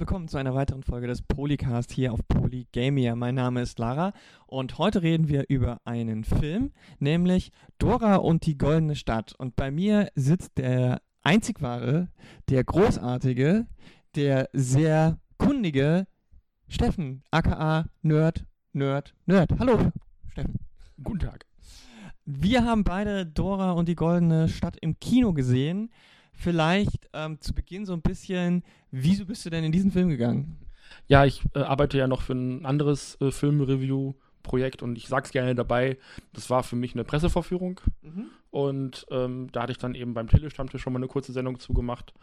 willkommen zu einer weiteren Folge des Polycast hier auf Polygamia. Mein Name ist Lara und heute reden wir über einen Film, nämlich Dora und die goldene Stadt. Und bei mir sitzt der einzig wahre, der großartige, der sehr kundige Steffen, aka Nerd, Nerd, Nerd. Hallo, Steffen. Guten Tag. Wir haben beide Dora und die goldene Stadt im Kino gesehen. Vielleicht ähm, zu Beginn so ein bisschen, wieso bist du denn in diesen Film gegangen? Ja, ich äh, arbeite ja noch für ein anderes äh, Filmreview-Projekt und ich sag's gerne dabei, das war für mich eine Pressevorführung Mhm. und ähm, da hatte ich dann eben beim Telestammtisch schon mal eine kurze Sendung zugemacht.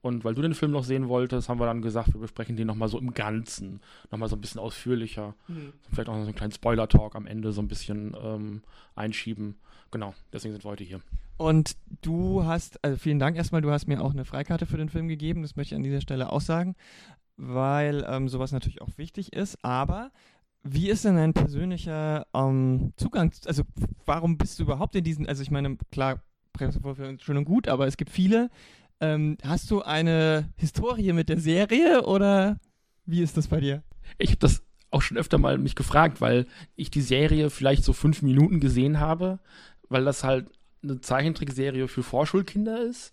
Und weil du den Film noch sehen wolltest, haben wir dann gesagt, wir besprechen den nochmal so im Ganzen, nochmal so ein bisschen ausführlicher. Vielleicht auch noch so einen kleinen Spoiler-Talk am Ende so ein bisschen ähm, einschieben. Genau, deswegen sind wir heute hier. Und du hast, also vielen Dank erstmal, du hast mir auch eine Freikarte für den Film gegeben, das möchte ich an dieser Stelle auch sagen, weil ähm, sowas natürlich auch wichtig ist. Aber wie ist denn dein persönlicher ähm, Zugang, also warum bist du überhaupt in diesen, also ich meine, klar, Pressevorführung ist schön und gut, aber es gibt viele. Ähm, hast du eine Historie mit der Serie oder wie ist das bei dir? Ich habe das auch schon öfter mal mich gefragt, weil ich die Serie vielleicht so fünf Minuten gesehen habe, weil das halt eine Zeichentrickserie für Vorschulkinder ist,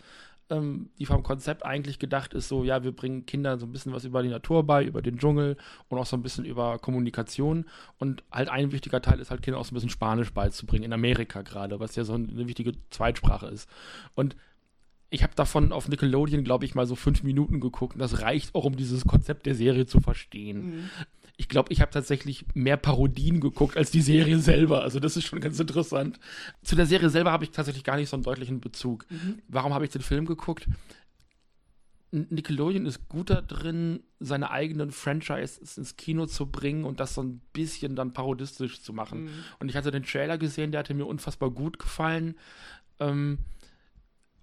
ähm, die vom Konzept eigentlich gedacht ist, so, ja, wir bringen Kindern so ein bisschen was über die Natur bei, über den Dschungel und auch so ein bisschen über Kommunikation. Und halt ein wichtiger Teil ist halt Kindern auch so ein bisschen Spanisch beizubringen, in Amerika gerade, was ja so eine wichtige Zweitsprache ist. Und ich habe davon auf Nickelodeon, glaube ich, mal so fünf Minuten geguckt und das reicht auch, um dieses Konzept der Serie zu verstehen. Ich glaube, ich habe tatsächlich mehr Parodien geguckt als die Serie selber. Also das ist schon ganz interessant. Zu der Serie selber habe ich tatsächlich gar nicht so einen deutlichen Bezug. Warum habe ich den Film geguckt? Nickelodeon ist gut da drin, seine eigenen Franchises ins Kino zu bringen und das so ein bisschen dann parodistisch zu machen. Und ich hatte den Trailer gesehen, der hatte mir unfassbar gut gefallen. Ähm,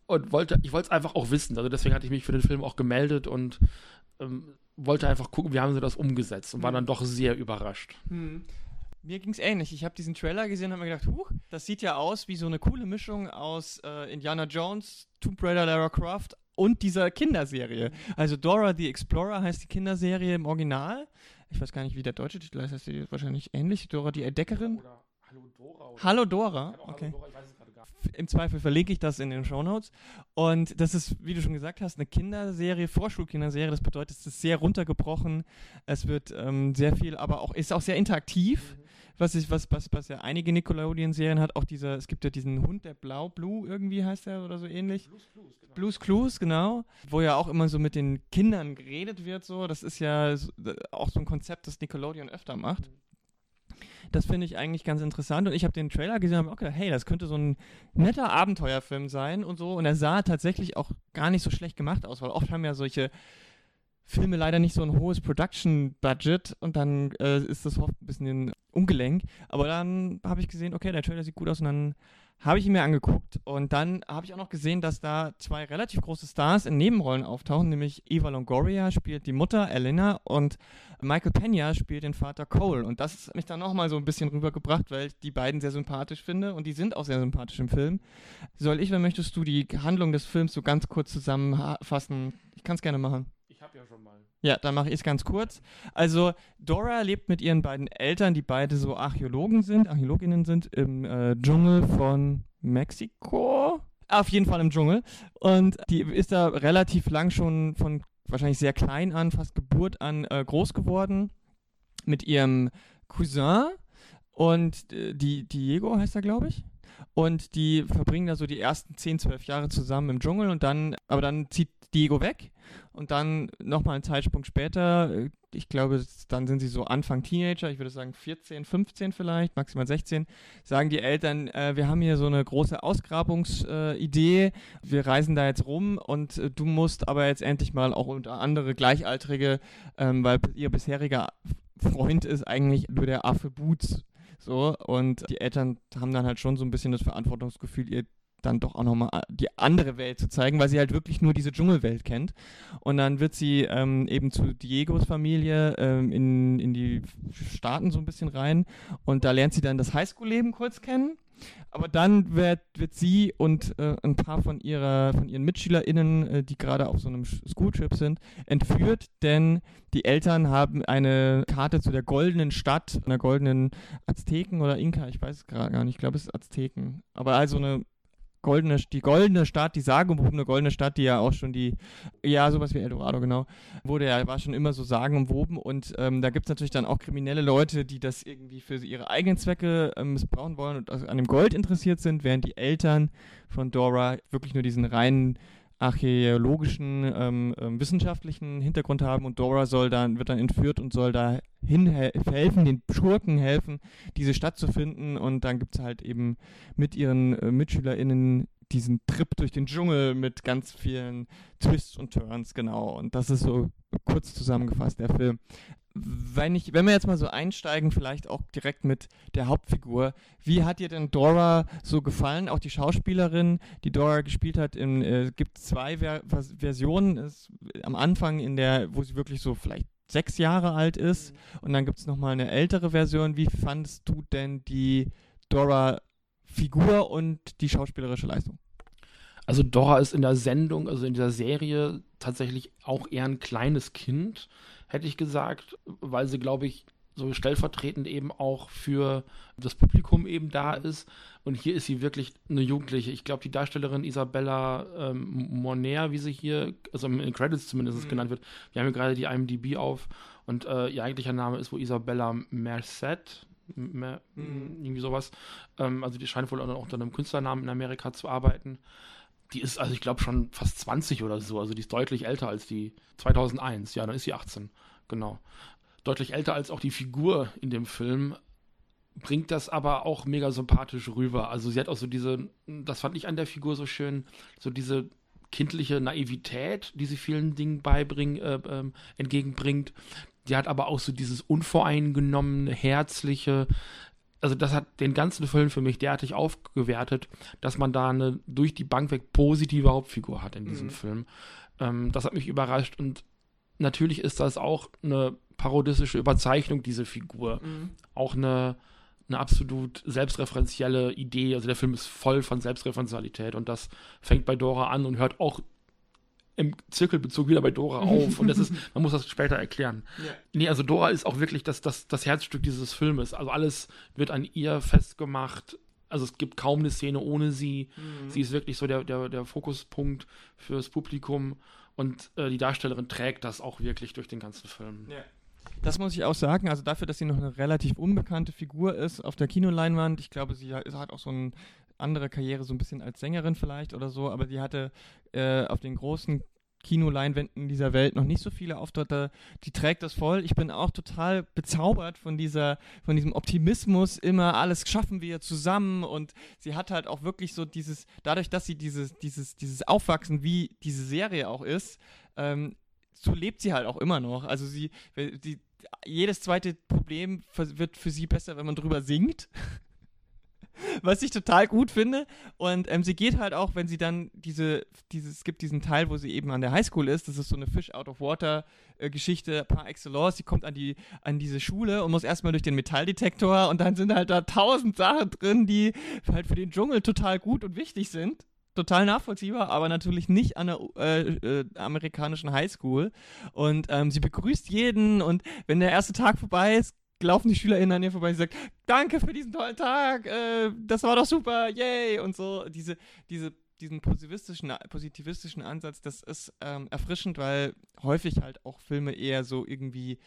und wollte, ich wollte es einfach auch wissen. Also deswegen hatte ich mich für den Film auch gemeldet und ähm, wollte einfach gucken, wie haben sie das umgesetzt und war dann doch sehr überrascht. Hm. Mir ging's ähnlich. Ich habe diesen Trailer gesehen und habe mir gedacht, huch, das sieht ja aus wie so eine coole Mischung aus äh, Indiana Jones, Tomb Raider, Lara Croft und dieser Kinderserie. Also Dora the Explorer heißt die Kinderserie im Original. Ich weiß gar nicht, wie der deutsche Titel heißt. Heißt die wahrscheinlich ähnlich? Dora die Entdeckerin? Oder Hallo Dora. Oder Hallo Dora. Okay. Hallo Dora, ich weiß Im Zweifel verlinke ich das in den Shownotes. Und das ist, wie du schon gesagt hast, eine Kinderserie, Vorschulkinderserie. Das bedeutet, es ist sehr runtergebrochen. Es wird ähm, sehr viel, aber auch ist auch sehr interaktiv. Was, ich, was, was, was ja einige Nickelodeon-Serien hat, auch dieser, es gibt ja diesen Hund, der Blau, Blue irgendwie heißt er oder so ähnlich. Blues Clues, genau. Blues Clues, genau. Wo ja auch immer so mit den Kindern geredet wird, so. Das ist ja so, auch so ein Konzept, das Nickelodeon öfter macht. Das finde ich eigentlich ganz interessant. Und ich habe den Trailer gesehen und habe auch gedacht, hey, das könnte so ein netter Abenteuerfilm sein und so. Und er sah tatsächlich auch gar nicht so schlecht gemacht aus, weil oft haben ja solche Filme leider nicht so ein hohes Production-Budget und dann äh, ist das oft ein bisschen ungelenk. Aber dann habe ich gesehen, okay, der Trailer sieht gut aus und dann habe ich ihn mir angeguckt. Und dann habe ich auch noch gesehen, dass da zwei relativ große Stars in Nebenrollen auftauchen, nämlich Eva Longoria spielt die Mutter, Elena, und Michael Pena spielt den Vater Cole. Und das hat mich dann nochmal so ein bisschen rübergebracht, weil ich die beiden sehr sympathisch finde und die sind auch sehr sympathisch im Film. Soll ich oder möchtest du die Handlung des Films so ganz kurz zusammenfassen? Ich kann es gerne machen. Ich habe ja schon mal. Ja, dann mache ich es ganz kurz. Also, Dora lebt mit ihren beiden Eltern, die beide so Archäologen sind, Archäologinnen sind, im äh, Dschungel von Mexiko. Auf jeden Fall im Dschungel. Und die ist da relativ lang schon von wahrscheinlich sehr klein an, fast Geburt an, äh, groß geworden. Mit ihrem Cousin. Und äh, die Diego heißt er, glaube ich. Und die verbringen da so die ersten 10, 12 Jahre zusammen im Dschungel und dann, aber dann zieht Diego weg und dann nochmal einen Zeitsprung später, äh, ich glaube, dann sind sie so Anfang Teenager, ich würde sagen 14, 15 vielleicht, maximal 16, sagen die Eltern, äh, wir haben hier so eine große Ausgrabungsidee, äh, wir reisen da jetzt rum und äh, du musst aber jetzt endlich mal auch unter andere Gleichaltrige, ähm, weil ihr bisheriger Freund ist eigentlich nur der Affe Boots. So, und die Eltern haben dann halt schon so ein bisschen das Verantwortungsgefühl, ihr dann doch auch nochmal die andere Welt zu zeigen, weil sie halt wirklich nur diese Dschungelwelt kennt. Und dann wird sie ähm, eben zu Diegos Familie ähm, in, in die Staaten so ein bisschen rein und da lernt sie dann das Highschool-Leben kurz kennen. Aber dann wird, wird sie und äh, ein paar von, ihrer, von ihren MitschülerInnen, äh, die gerade auf so einem Schooltrip sind, entführt, denn die Eltern haben eine Karte zu der goldenen Stadt, einer goldenen Azteken oder Inka, ich weiß es gerade gar nicht, ich glaube es ist Azteken. Aber also eine goldene, die goldene Stadt, die sagenumwobene goldene Stadt, die ja auch schon die, ja, sowas wie Eldorado, genau, wurde ja, war schon immer so sagenumwoben. Und ähm, da gibt es natürlich dann auch kriminelle Leute, die das irgendwie für ihre eigenen Zwecke ähm, missbrauchen wollen und an dem Gold interessiert sind, während die Eltern von Dora wirklich nur diesen reinen archäologischen, ähm, ähm, wissenschaftlichen Hintergrund haben und Dora soll dann, wird dann entführt und soll da helfen, den Schurken helfen, diese Stadt zu finden und dann gibt es halt eben mit ihren äh, MitschülerInnen diesen Trip durch den Dschungel mit ganz vielen Twists und Turns, genau. Und das ist so kurz zusammengefasst der Film wenn, ich, wenn wir jetzt mal so einsteigen, vielleicht auch direkt mit der Hauptfigur, wie hat dir denn Dora so gefallen? Auch die Schauspielerin, die Dora gespielt hat, es äh, gibt zwei Ver Versionen. Ist, am Anfang, in der, wo sie wirklich so vielleicht sechs Jahre alt ist, mhm. und dann gibt es nochmal eine ältere Version. Wie fandest du denn die Dora-Figur und die schauspielerische Leistung? Also Dora ist in der Sendung, also in dieser Serie tatsächlich auch eher ein kleines Kind hätte ich gesagt, weil sie, glaube ich, so stellvertretend eben auch für das Publikum eben da ist. Und hier ist sie wirklich eine Jugendliche. Ich glaube, die Darstellerin Isabella ähm, Moner, wie sie hier, also in Credits zumindest mhm. genannt wird, wir haben hier gerade die IMDb auf und äh, ihr eigentlicher Name ist wohl Isabella Merced. Mer mhm. Irgendwie sowas. Ähm, also die scheint wohl auch unter einem Künstlernamen in Amerika zu arbeiten die ist, also ich glaube schon fast 20 oder so. Also die ist deutlich älter als die 2001. Ja, dann ist sie 18. Genau. Deutlich älter als auch die Figur in dem Film. Bringt das aber auch mega sympathisch rüber. Also sie hat auch so diese, das fand ich an der Figur so schön, so diese kindliche Naivität, die sie vielen Dingen beibringen, äh, äh, entgegenbringt. Die hat aber auch so dieses unvoreingenommene, herzliche, also das hat den ganzen Film für mich derartig aufgewertet, dass man da eine durch die Bank weg positive Hauptfigur hat in diesem mhm. Film. Ähm, das hat mich überrascht und natürlich ist das auch eine parodistische Überzeichnung, diese Figur. Mhm. Auch eine, eine absolut selbstreferenzielle Idee. Also der Film ist voll von Selbstreferenzialität und das fängt bei Dora an und hört auch im Zirkelbezug wieder bei Dora auf. Und das ist, man muss das später erklären. Ja. Nee, also Dora ist auch wirklich das, das, das Herzstück dieses Filmes. Also alles wird an ihr festgemacht. Also es gibt kaum eine Szene ohne sie. Mhm. Sie ist wirklich so der, der, der Fokuspunkt fürs Publikum. Und äh, die Darstellerin trägt das auch wirklich durch den ganzen Film. Ja. Das muss ich auch sagen. Also dafür, dass sie noch eine relativ unbekannte Figur ist auf der Kinoleinwand. Ich glaube, sie hat auch so ein andere Karriere, so ein bisschen als Sängerin vielleicht oder so, aber die hatte äh, auf den großen Kinoleinwänden dieser Welt noch nicht so viele Auftritte. Die trägt das voll. Ich bin auch total bezaubert von dieser, von diesem Optimismus. Immer alles schaffen wir zusammen und sie hat halt auch wirklich so dieses, dadurch, dass sie dieses, dieses, dieses Aufwachsen, wie diese Serie auch ist, ähm, so lebt sie halt auch immer noch. Also sie, sie jedes zweite Problem wird für sie besser, wenn man drüber singt. Was ich total gut finde. Und ähm, sie geht halt auch, wenn sie dann diese, dieses, es gibt diesen Teil, wo sie eben an der Highschool ist, das ist so eine Fish out of Water äh, Geschichte par excellence. Sie kommt an die, an diese Schule und muss erstmal durch den Metalldetektor und dann sind halt da tausend Sachen drin, die halt für den Dschungel total gut und wichtig sind total nachvollziehbar, aber natürlich nicht an der äh, äh, amerikanischen Highschool. Und ähm, sie begrüßt jeden und wenn der erste Tag vorbei ist, laufen die SchülerInnen an ihr vorbei und sagen, danke für diesen tollen Tag, äh, das war doch super, yay und so. Diese, diese, diesen positivistischen, positivistischen Ansatz, das ist ähm, erfrischend, weil häufig halt auch Filme eher so irgendwie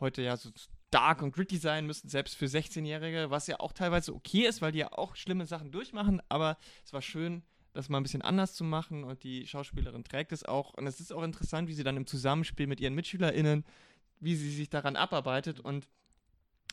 heute ja so dark und gritty sein müssen, selbst für 16-Jährige, was ja auch teilweise okay ist, weil die ja auch schlimme Sachen durchmachen, aber es war schön, das mal ein bisschen anders zu machen und die Schauspielerin trägt es auch und es ist auch interessant, wie sie dann im Zusammenspiel mit ihren MitschülerInnen, wie sie sich daran abarbeitet und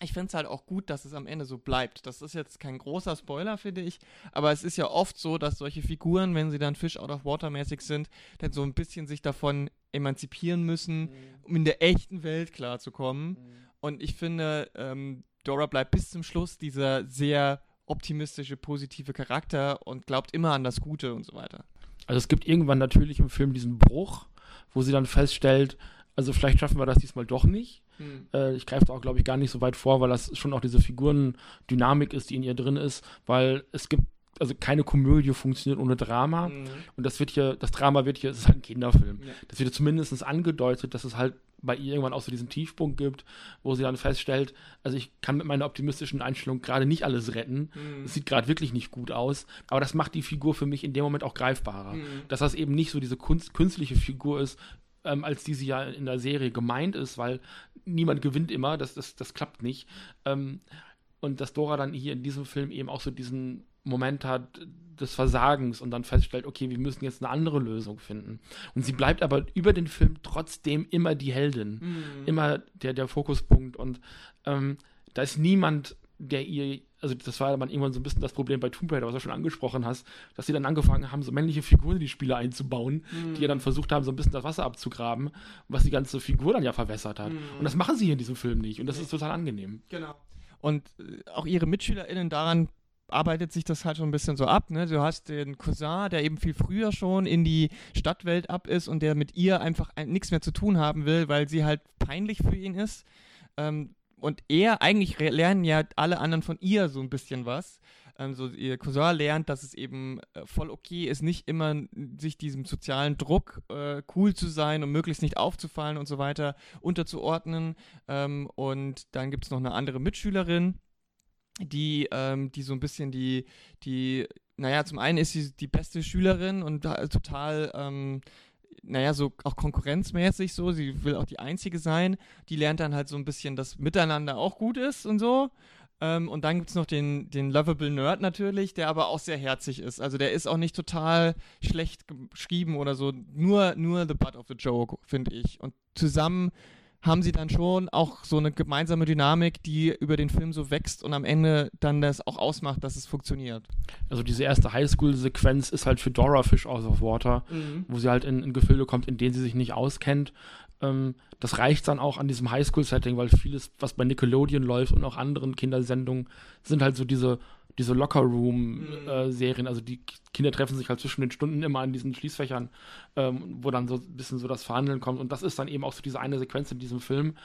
ich finde es halt auch gut, dass es am Ende so bleibt. Das ist jetzt kein großer Spoiler, finde ich, aber es ist ja oft so, dass solche Figuren, wenn sie dann Fish out of Water mäßig sind, dann so ein bisschen sich davon emanzipieren müssen, mhm. um in der echten Welt klarzukommen. Mhm. Und ich finde, ähm, Dora bleibt bis zum Schluss dieser sehr optimistische, positive Charakter und glaubt immer an das Gute und so weiter. Also es gibt irgendwann natürlich im Film diesen Bruch, wo sie dann feststellt, also vielleicht schaffen wir das diesmal doch nicht Mhm. Äh, ich greife da auch, glaube ich, gar nicht so weit vor, weil das schon auch diese Figurendynamik ist, die in ihr drin ist, weil es gibt also keine Komödie funktioniert ohne Drama. Mhm. Und das wird hier, das Drama wird hier, es ist halt ein Kinderfilm. Ja. Das wird zumindest angedeutet, dass es halt bei ihr irgendwann auch so diesen Tiefpunkt gibt, wo sie dann feststellt, also ich kann mit meiner optimistischen Einstellung gerade nicht alles retten. Mhm. Es sieht gerade wirklich nicht gut aus. Aber das macht die Figur für mich in dem Moment auch greifbarer. Mhm. Dass das eben nicht so diese kunst, künstliche Figur ist, ähm, als die sie ja in der Serie gemeint ist, weil niemand gewinnt immer, das, das, das klappt nicht. Ähm, und dass Dora dann hier in diesem Film eben auch so diesen Moment hat des Versagens und dann feststellt, okay, wir müssen jetzt eine andere Lösung finden. Und sie bleibt aber über den Film trotzdem immer die Heldin, mhm. immer der, der Fokuspunkt. Und ähm, da ist niemand, der ihr, also das war dann irgendwann so ein bisschen das Problem bei Tomb Raider, was du schon angesprochen hast, dass sie dann angefangen haben, so männliche Figuren in die Spiele einzubauen, mhm. die ja dann versucht haben, so ein bisschen das Wasser abzugraben, was die ganze Figur dann ja verwässert hat. Mhm. Und das machen sie hier in diesem Film nicht. Und das ist total angenehm. Genau. Und äh, auch ihre MitschülerInnen daran arbeitet sich das halt schon ein bisschen so ab. Ne? Du hast den Cousin, der eben viel früher schon in die Stadtwelt ab ist und der mit ihr einfach nichts mehr zu tun haben will, weil sie halt peinlich für ihn ist. Ähm, und er, eigentlich lernen ja alle anderen von ihr so ein bisschen was. Ähm, so ihr Cousin lernt, dass es eben äh, voll okay ist, nicht immer sich diesem sozialen Druck, äh, cool zu sein und möglichst nicht aufzufallen und so weiter, unterzuordnen. Ähm, und dann gibt es noch eine andere Mitschülerin, die, ähm, die so ein bisschen die, die, naja, zum einen ist sie die beste Schülerin und total, ähm, naja, so auch konkurrenzmäßig so, sie will auch die Einzige sein. Die lernt dann halt so ein bisschen, dass Miteinander auch gut ist und so. Ähm, und dann gibt es noch den, den Lovable Nerd natürlich, der aber auch sehr herzig ist. Also der ist auch nicht total schlecht geschrieben oder so. Nur, nur the butt of the joke, finde ich. Und zusammen haben sie dann schon auch so eine gemeinsame Dynamik, die über den Film so wächst und am Ende dann das auch ausmacht, dass es funktioniert. Also diese erste Highschool-Sequenz ist halt für Dora Fish Out of Water, mhm. wo sie halt in, in, Gefilde kommt, in denen sie sich nicht auskennt. Ähm, das reicht dann auch an diesem Highschool-Setting, weil vieles, was bei Nickelodeon läuft und auch anderen Kindersendungen, sind halt so diese diese Locker-Room-Serien, mhm. äh, also die Kinder treffen sich halt zwischen den Stunden immer an diesen Schließfächern, ähm, wo dann so ein bisschen so das Verhandeln kommt. Und das ist dann eben auch so diese eine Sequenz in diesem Film.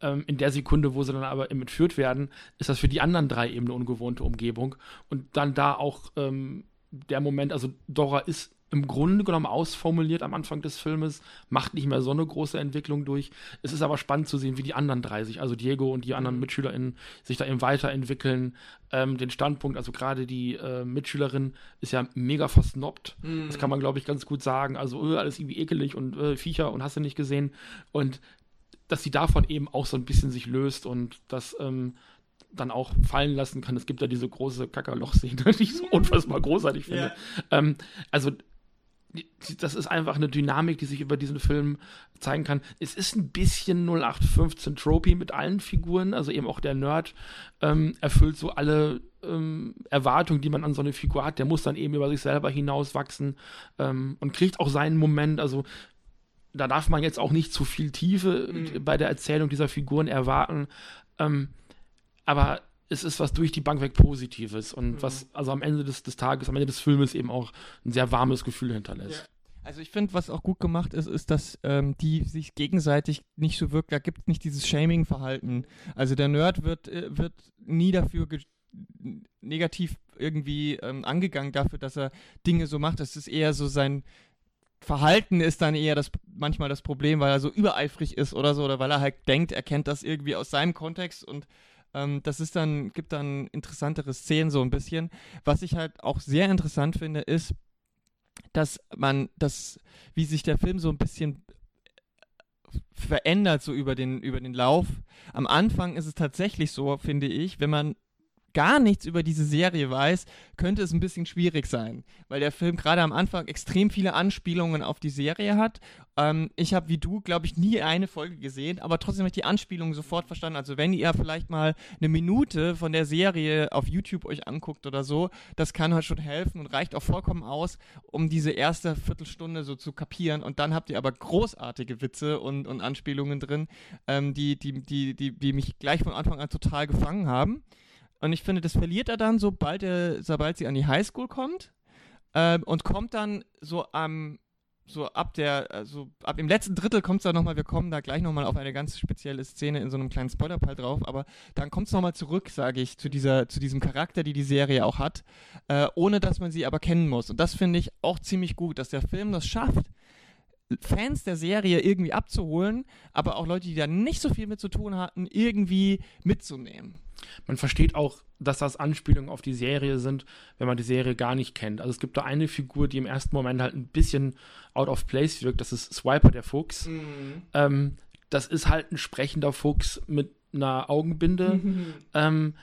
Ähm, in der Sekunde, wo sie dann aber eben entführt werden, ist das für die anderen drei eben eine ungewohnte Umgebung. Und dann da auch ähm, der Moment, also Dora ist im Grunde genommen ausformuliert am Anfang des Filmes, macht nicht mehr so eine große Entwicklung durch. Es ist aber spannend zu sehen, wie die anderen drei sich, also Diego und die anderen mhm. MitschülerInnen, sich da eben weiterentwickeln. Ähm, den Standpunkt, also gerade die äh, Mitschülerin ist ja mega versnobbt. Mhm. Das kann man, glaube ich, ganz gut sagen. Also öh, alles irgendwie ekelig und äh, Viecher und hast du nicht gesehen. Und dass sie davon eben auch so ein bisschen sich löst und das ähm, dann auch fallen lassen kann. Es gibt ja diese große Kackerloch-Szene, die ich so unfassbar großartig finde. Ja. Ähm, also das ist einfach eine Dynamik, die sich über diesen Film zeigen kann. Es ist ein bisschen 0815 Tropy mit allen Figuren, also eben auch der Nerd ähm, erfüllt so alle ähm, Erwartungen, die man an so eine Figur hat. Der muss dann eben über sich selber hinauswachsen ähm, und kriegt auch seinen Moment. Also da darf man jetzt auch nicht zu viel Tiefe mhm. bei der Erzählung dieser Figuren erwarten. Ähm, aber es ist was durch die Bank weg Positives und mhm. was also am Ende des, des Tages, am Ende des Filmes eben auch ein sehr warmes Gefühl hinterlässt. Ja. Also ich finde, was auch gut gemacht ist, ist, dass ähm, die sich gegenseitig nicht so wirkt, da gibt es nicht dieses Shaming-Verhalten. Also der Nerd wird, äh, wird nie dafür negativ irgendwie ähm, angegangen dafür, dass er Dinge so macht. Das ist eher so sein Verhalten ist dann eher das manchmal das Problem, weil er so übereifrig ist oder so, oder weil er halt denkt, er kennt das irgendwie aus seinem Kontext und ähm, das ist dann, gibt dann interessantere Szenen so ein bisschen. Was ich halt auch sehr interessant finde, ist, dass man das, wie sich der Film so ein bisschen verändert so über den über den Lauf. Am Anfang ist es tatsächlich so, finde ich, wenn man gar nichts über diese Serie weiß, könnte es ein bisschen schwierig sein, weil der Film gerade am Anfang extrem viele Anspielungen auf die Serie hat. Ähm, ich habe wie du, glaube ich, nie eine Folge gesehen, aber trotzdem habe ich die Anspielungen sofort verstanden. Also wenn ihr vielleicht mal eine Minute von der Serie auf YouTube euch anguckt oder so, das kann halt schon helfen und reicht auch vollkommen aus, um diese erste Viertelstunde so zu kapieren. Und dann habt ihr aber großartige Witze und, und Anspielungen drin, ähm, die, die, die, die, die mich gleich von Anfang an total gefangen haben. Und ich finde, das verliert er dann, sobald, er, sobald sie an die Highschool kommt. Äh, und kommt dann so am, so ab der, also ab dem letzten Drittel kommt es da nochmal, wir kommen da gleich nochmal auf eine ganz spezielle Szene in so einem kleinen Spoilerpal drauf, aber dann kommt es nochmal zurück, sage ich, zu, dieser, zu diesem Charakter, die die Serie auch hat, äh, ohne dass man sie aber kennen muss. Und das finde ich auch ziemlich gut, dass der Film das schafft, Fans der Serie irgendwie abzuholen, aber auch Leute, die da nicht so viel mit zu tun hatten, irgendwie mitzunehmen. Man versteht auch, dass das Anspielungen auf die Serie sind, wenn man die Serie gar nicht kennt. Also es gibt da eine Figur, die im ersten Moment halt ein bisschen out of place wirkt. Das ist Swiper, der Fuchs. Mhm. Ähm, das ist halt ein sprechender Fuchs mit einer Augenbinde. Mhm. Ähm,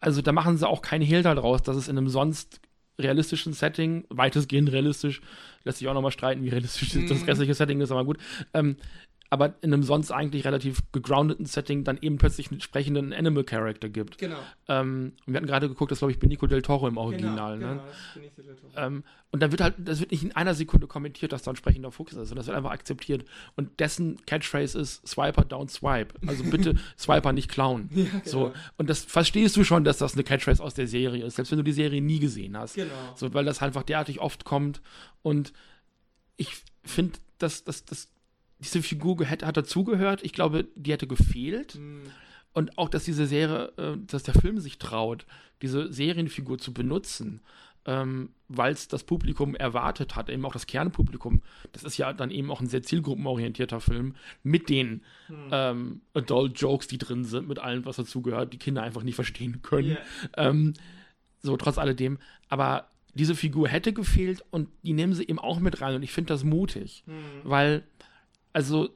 also da machen sie auch keinen Hehl daraus, dass es in einem sonst realistischen Setting, weitestgehend realistisch, lässt sich auch nochmal streiten, wie realistisch mhm. das restliche Setting ist, aber gut, ähm, aber in einem sonst eigentlich relativ gegroundeten Setting dann eben plötzlich einen entsprechenden Animal Character gibt. Genau. Ähm, und wir hatten gerade geguckt, das glaube ich Benicio del Toro im Original. Genau, ne? genau das del Toro. Ähm, und dann wird halt, das wird nicht in einer Sekunde kommentiert, dass da ein sprechender Fuchs ist, sondern das wird einfach akzeptiert. Und dessen Catchphrase ist Swiper, don't swipe. Also bitte Swiper nicht klauen. Ja, genau. So. Und das verstehst du schon, dass das eine Catchphrase aus der Serie ist, selbst wenn du die Serie nie gesehen hast. Genau. So, weil das einfach derartig oft kommt. Und ich finde, dass das, das diese Figur hätte, hat dazugehört. Ich glaube, die hätte gefehlt. Mhm. Und auch, dass diese Serie, äh, dass der Film sich traut, diese Serienfigur zu benutzen, ähm, weil es das Publikum erwartet hat, eben auch das Kernpublikum. Das ist ja dann eben auch ein sehr zielgruppenorientierter Film mit den mhm. ähm, Adult-Jokes, die drin sind, mit allem, was dazugehört, die Kinder einfach nicht verstehen können. Yeah. Ähm, so, trotz alledem. Aber diese Figur hätte gefehlt und die nehmen sie eben auch mit rein und ich finde das mutig, mhm. weil also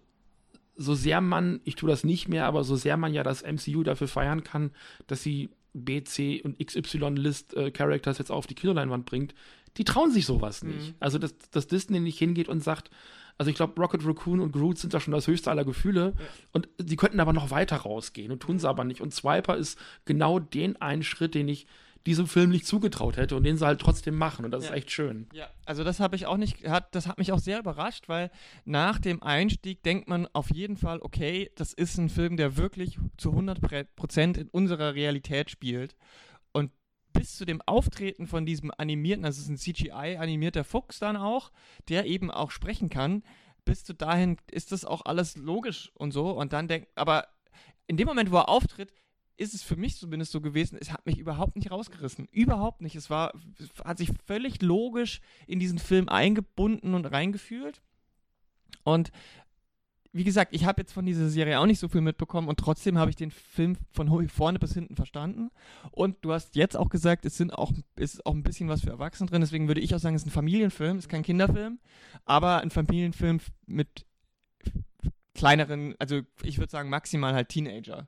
so sehr man, ich tue das nicht mehr, aber so sehr man ja das MCU dafür feiern kann, dass sie B, C und XY-List äh, Characters jetzt auf die Kinoleinwand bringt, die trauen sich sowas nicht. Mhm. Also, dass, dass Disney nicht hingeht und sagt, also ich glaube, Rocket Raccoon und Groot sind da schon das höchste aller Gefühle ja. und die könnten aber noch weiter rausgehen und tun sie aber nicht. Und Swiper ist genau den einen Schritt, den ich diesem Film nicht zugetraut hätte und den sie halt trotzdem machen und das ja. ist echt schön. Ja, also das habe ich auch nicht, hat, das hat mich auch sehr überrascht, weil nach dem Einstieg denkt man auf jeden Fall, okay, das ist ein Film, der wirklich zu 100% in unserer Realität spielt und bis zu dem Auftreten von diesem animierten, das ist ein CGI-animierter Fuchs dann auch, der eben auch sprechen kann, bis zu dahin ist das auch alles logisch und so und dann denkt, aber in dem Moment, wo er auftritt, ist es für mich zumindest so gewesen, es hat mich überhaupt nicht rausgerissen. Überhaupt nicht. Es war, hat sich völlig logisch in diesen Film eingebunden und reingefühlt. Und wie gesagt, ich habe jetzt von dieser Serie auch nicht so viel mitbekommen und trotzdem habe ich den Film von vorne bis hinten verstanden. Und du hast jetzt auch gesagt, es sind auch, ist auch ein bisschen was für Erwachsene drin. Deswegen würde ich auch sagen, es ist ein Familienfilm, es ist kein Kinderfilm, aber ein Familienfilm mit kleineren, also ich würde sagen maximal halt Teenager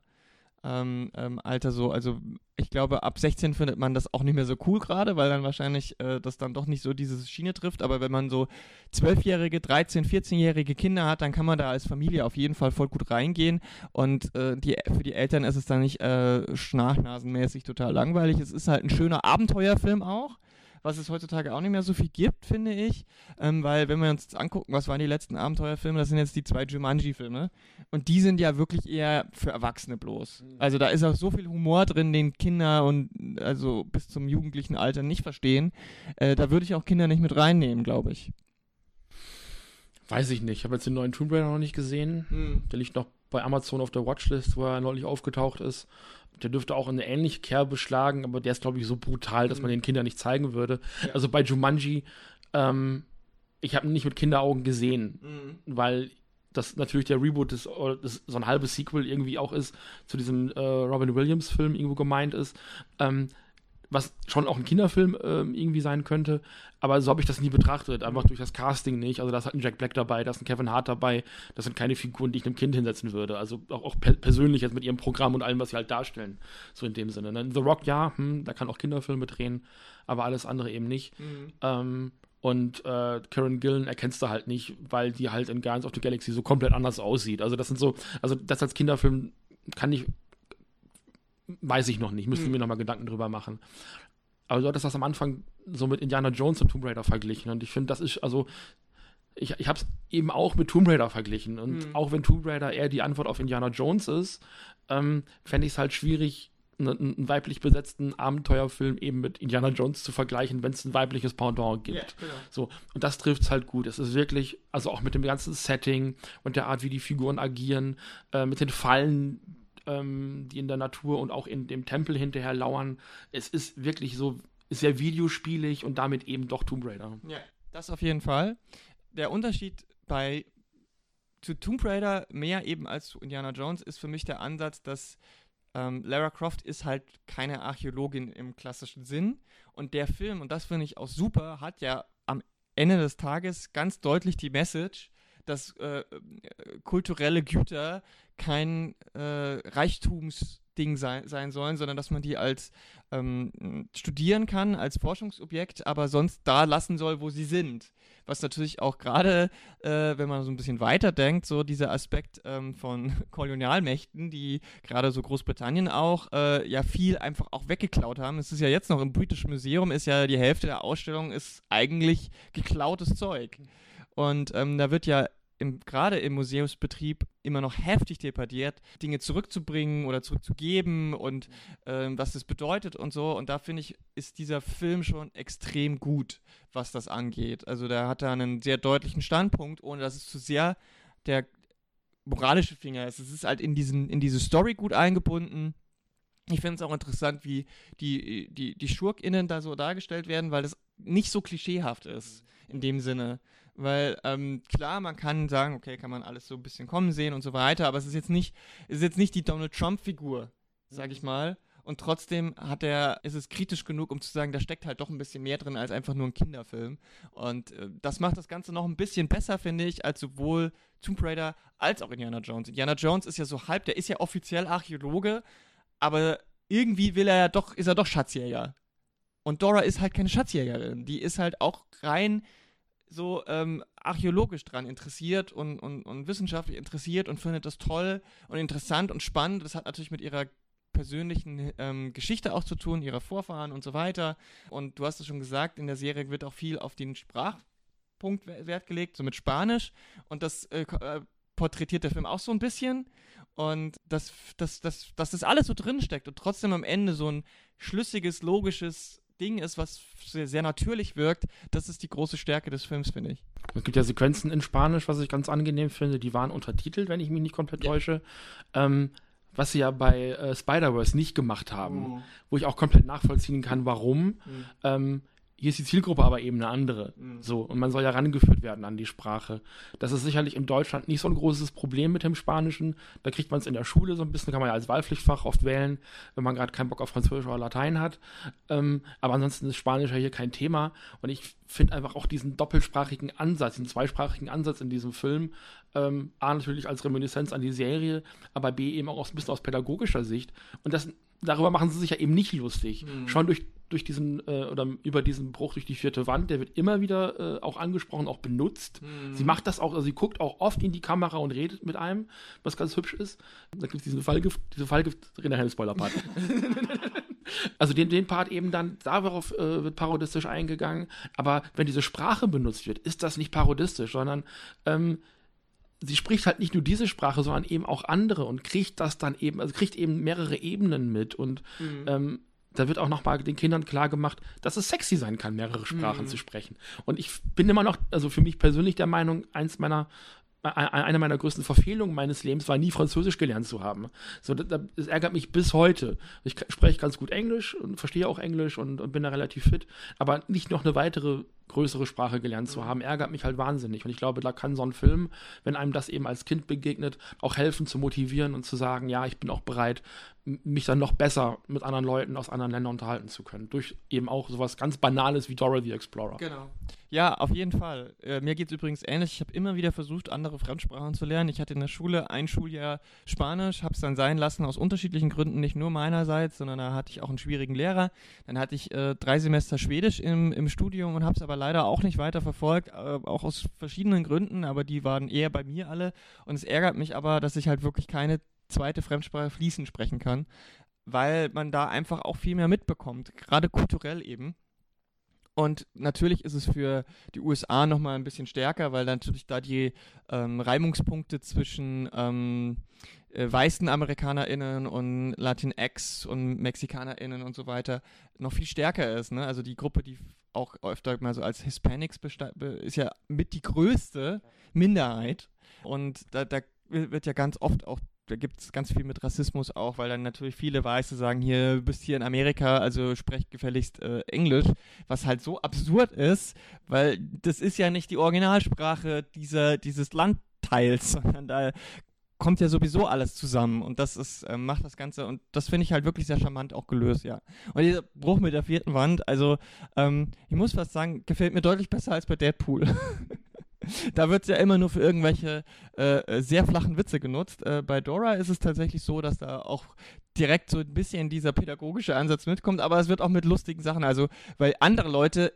ähm, ähm, Alter so. Also ich glaube, ab 16 findet man das auch nicht mehr so cool gerade, weil dann wahrscheinlich äh, das dann doch nicht so diese Schiene trifft. Aber wenn man so 12-jährige, 13-, 14-jährige Kinder hat, dann kann man da als Familie auf jeden Fall voll gut reingehen. Und äh, die, für die Eltern ist es dann nicht äh, schnarchnasenmäßig total langweilig. Es ist halt ein schöner Abenteuerfilm auch was es heutzutage auch nicht mehr so viel gibt, finde ich. Ähm, weil, wenn wir uns jetzt angucken, was waren die letzten Abenteuerfilme, das sind jetzt die zwei Jumanji-Filme. Und die sind ja wirklich eher für Erwachsene bloß. Mhm. Also da ist auch so viel Humor drin, den Kinder und also bis zum jugendlichen Alter nicht verstehen. Äh, da würde ich auch Kinder nicht mit reinnehmen, glaube ich. Weiß ich nicht. Ich habe jetzt den neuen Tomb Raider noch nicht gesehen. Hm. Der liegt noch bei Amazon auf der Watchlist, wo er neulich aufgetaucht ist. Der dürfte auch eine ähnliche Kerbe schlagen, aber der ist, glaube ich, so brutal, dass man mhm. den Kindern nicht zeigen würde. Ja. Also bei Jumanji, ähm, ich habe ihn nicht mit Kinderaugen gesehen, mhm. weil das natürlich der Reboot ist, das so ein halbes Sequel irgendwie auch ist, zu diesem äh, Robin Williams-Film irgendwo gemeint ist. Ähm, was schon auch ein Kinderfilm äh, irgendwie sein könnte. Aber so habe ich das nie betrachtet, einfach durch das Casting nicht. Also da ist halt ein Jack Black dabei, da ist ein Kevin Hart dabei. Das sind keine Figuren, die ich einem Kind hinsetzen würde. Also auch, auch per persönlich jetzt mit ihrem Programm und allem, was sie halt darstellen. So in dem Sinne. Ne? The Rock, ja, hm, da kann auch Kinderfilme drehen, aber alles andere eben nicht. Mhm. Ähm, und äh, Karen Gillen erkennst du halt nicht, weil die halt in Guardians of the Galaxy so komplett anders aussieht. Also das sind so, also das als Kinderfilm kann ich Weiß ich noch nicht, müsste hm. mir noch mal Gedanken drüber machen. Aber du hattest das am Anfang so mit Indiana Jones und Tomb Raider verglichen. Und ich finde, das ist, also, ich, ich habe es eben auch mit Tomb Raider verglichen. Und hm. auch wenn Tomb Raider eher die Antwort auf Indiana Jones ist, ähm, fände ich es halt schwierig, einen weiblich besetzten Abenteuerfilm eben mit Indiana Jones zu vergleichen, wenn es ein weibliches Pendant gibt. Ja, genau. So, und das trifft es halt gut. Es ist wirklich, also auch mit dem ganzen Setting und der Art, wie die Figuren agieren, äh, mit den Fallen, ähm, die in der Natur und auch in dem Tempel hinterher lauern. Es ist wirklich so sehr videospielig und damit eben doch Tomb Raider. Ja, das auf jeden Fall. Der Unterschied bei zu Tomb Raider mehr eben als zu Indiana Jones ist für mich der Ansatz, dass ähm, Lara Croft ist halt keine Archäologin im klassischen Sinn. Und der Film, und das finde ich auch super, hat ja am Ende des Tages ganz deutlich die Message, dass äh, äh kulturelle Güter kein äh, Reichtumsding sein, sein sollen, sondern dass man die als ähm, studieren kann, als Forschungsobjekt, aber sonst da lassen soll, wo sie sind was natürlich auch gerade, äh, wenn man so ein bisschen weiter denkt, so dieser Aspekt ähm, von Kolonialmächten, die gerade so Großbritannien auch äh, ja viel einfach auch weggeklaut haben. Es ist ja jetzt noch im British Museum, ist ja die Hälfte der Ausstellung ist eigentlich geklautes Zeug. Und ähm, da wird ja gerade im Museumsbetrieb immer noch heftig debattiert, Dinge zurückzubringen oder zurückzugeben und äh, was das bedeutet und so. Und da finde ich, ist dieser Film schon extrem gut, was das angeht. Also da hat er einen sehr deutlichen Standpunkt, ohne dass es zu sehr der moralische Finger ist. Es ist halt in, diesen, in diese Story gut eingebunden. Ich finde es auch interessant, wie die, die, die SchurkInnen da so dargestellt werden, weil das nicht so klischeehaft ist, in dem Sinne. Weil, ähm, klar, man kann sagen, okay, kann man alles so ein bisschen kommen sehen und so weiter, aber es ist jetzt nicht, es ist jetzt nicht die Donald Trump-Figur, sag ich mal. Und trotzdem hat er, ist es kritisch genug, um zu sagen, da steckt halt doch ein bisschen mehr drin als einfach nur ein Kinderfilm. Und äh, das macht das Ganze noch ein bisschen besser, finde ich, als sowohl Tomb Raider als auch Indiana Jones. Indiana Jones ist ja so halb, der ist ja offiziell Archäologe, aber irgendwie will er ja doch, ist er doch Schatzjäger. Und Dora ist halt keine Schatzjägerin. Die ist halt auch rein so ähm, archäologisch dran interessiert und, und, und wissenschaftlich interessiert und findet das toll und interessant und spannend. Das hat natürlich mit ihrer persönlichen ähm, Geschichte auch zu tun, ihrer Vorfahren und so weiter. Und du hast es schon gesagt, in der Serie wird auch viel auf den Sprachpunkt Wert gelegt, so mit Spanisch. Und das äh, äh, porträtiert der Film auch so ein bisschen. Und dass das, das, dass das alles so drin steckt und trotzdem am Ende so ein schlüssiges, logisches Ding ist, was sehr, sehr natürlich wirkt, das ist die große Stärke des Films, finde ich. Es gibt ja Sequenzen in Spanisch, was ich ganz angenehm finde. Die waren untertitelt, wenn ich mich nicht komplett ja. täusche. Ähm, was sie ja bei äh, Spider-Verse nicht gemacht haben, oh. wo ich auch komplett nachvollziehen kann, warum. Mhm. Ähm, hier ist die Zielgruppe aber eben eine andere. Mhm. So, und man soll ja rangeführt werden an die Sprache. Das ist sicherlich in Deutschland nicht so ein großes Problem mit dem Spanischen. Da kriegt man es in der Schule so ein bisschen, kann man ja als Wahlpflichtfach oft wählen, wenn man gerade keinen Bock auf Französisch oder Latein hat. Ähm, aber ansonsten ist Spanisch ja hier kein Thema. Und ich finde einfach auch diesen doppelsprachigen Ansatz, diesen zweisprachigen Ansatz in diesem Film, ähm, A, natürlich als Reminiszenz an die Serie, aber B, eben auch ein bisschen aus pädagogischer Sicht. Und das, darüber machen sie sich ja eben nicht lustig. Mhm. Schon durch durch diesen äh, oder über diesen Bruch durch die vierte Wand, der wird immer wieder äh, auch angesprochen, auch benutzt. Mhm. Sie macht das auch, also sie guckt auch oft in die Kamera und redet mit einem, was ganz hübsch ist. Da gibt es diesen Fallgift, diese Fallgift, nachher Spoiler-Part. also den, den Part eben dann, darauf äh, wird parodistisch eingegangen, aber wenn diese Sprache benutzt wird, ist das nicht parodistisch, sondern ähm, sie spricht halt nicht nur diese Sprache, sondern eben auch andere und kriegt das dann eben, also kriegt eben mehrere Ebenen mit und mhm. ähm, da wird auch nochmal den Kindern klar gemacht, dass es sexy sein kann, mehrere Sprachen mhm. zu sprechen. Und ich bin immer noch, also für mich persönlich der Meinung, eins meiner eine meiner größten Verfehlungen meines Lebens war, nie Französisch gelernt zu haben. So, das, das ärgert mich bis heute. Ich spreche ganz gut Englisch und verstehe auch Englisch und, und, bin da relativ fit, aber nicht noch eine weitere größere Sprache gelernt zu haben, ärgert mich halt wahnsinnig. Und ich glaube, da kann so ein Film, wenn einem das eben als Kind begegnet, auch helfen zu motivieren und zu sagen, ja, ich bin auch bereit, mich dann noch besser mit anderen Leuten aus anderen Ländern unterhalten zu können. Durch eben auch sowas ganz Banales wie Dora the Explorer. Genau. Ja, auf jeden Fall. Äh, mir geht es übrigens ähnlich. Ich habe immer wieder versucht, andere Fremdsprachen zu lernen. Ich hatte in der Schule ein Schuljahr Spanisch, habe es dann sein lassen aus unterschiedlichen Gründen, nicht nur meinerseits, sondern da hatte ich auch einen schwierigen Lehrer. Dann hatte ich äh, drei Semester Schwedisch im, im Studium und habe es aber leider auch nicht weiter verfolgt, äh, auch aus verschiedenen Gründen, aber die waren eher bei mir alle. Und es ärgert mich aber, dass ich halt wirklich keine zweite Fremdsprache fließend sprechen kann, weil man da einfach auch viel mehr mitbekommt, gerade kulturell eben. Und natürlich ist es für die USA nochmal ein bisschen stärker, weil natürlich da die ähm, Reibungspunkte zwischen ähm, äh, weißen AmerikanerInnen und Latinx und MexikanerInnen und so weiter noch viel stärker ist. Ne? Also die Gruppe, die auch öfter mal so als Hispanics ist ja mit die größte Minderheit. Und da, da wird ja ganz oft auch da gibt es ganz viel mit Rassismus auch, weil dann natürlich viele Weiße sagen, hier, du bist hier in Amerika, also sprech gefälligst äh, Englisch, was halt so absurd ist, weil das ist ja nicht die Originalsprache dieser, dieses Landteils, sondern da kommt ja sowieso alles zusammen und das ist, äh, macht das Ganze und das finde ich halt wirklich sehr charmant auch gelöst, ja. Und dieser Bruch mit der vierten Wand, also ähm, ich muss fast sagen, gefällt mir deutlich besser als bei Deadpool. da wird es ja immer nur für irgendwelche äh, sehr flachen Witze genutzt. Äh, bei Dora ist es tatsächlich so, dass da auch direkt so ein bisschen dieser pädagogische Ansatz mitkommt, aber es wird auch mit lustigen Sachen, also weil andere Leute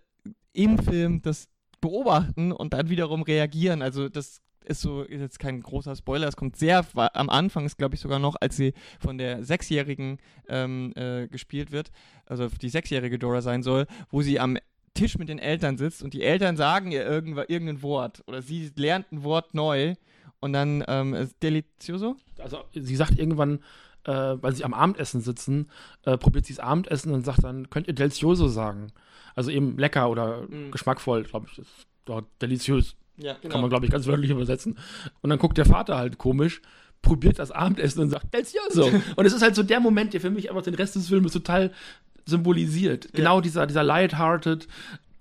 im Film das beobachten und dann wiederum reagieren. Also das ist so, ist jetzt kein großer Spoiler, es kommt sehr am Anfang, ist glaube ich sogar noch, als sie von der Sechsjährigen ähm, äh, gespielt wird, also die sechsjährige Dora sein soll, wo sie am Tisch mit den Eltern sitzt und die Eltern sagen ihr irgendein Wort oder sie lernt ein Wort neu und dann ähm, ist Delizioso? Also sie sagt irgendwann, äh, weil sie am Abendessen sitzen, äh, probiert sie das Abendessen und sagt dann, könnt ihr Delizioso sagen? Also eben lecker oder mm. geschmackvoll, glaube ich. Das ist dort deliziös. Ja, genau. Kann man, glaube ich, ganz wörtlich übersetzen. Und dann guckt der Vater halt komisch, probiert das Abendessen und sagt, Delizioso. und es ist halt so der Moment, der für mich einfach den Rest des Films total symbolisiert. Ja. Genau dieser, dieser lighthearted,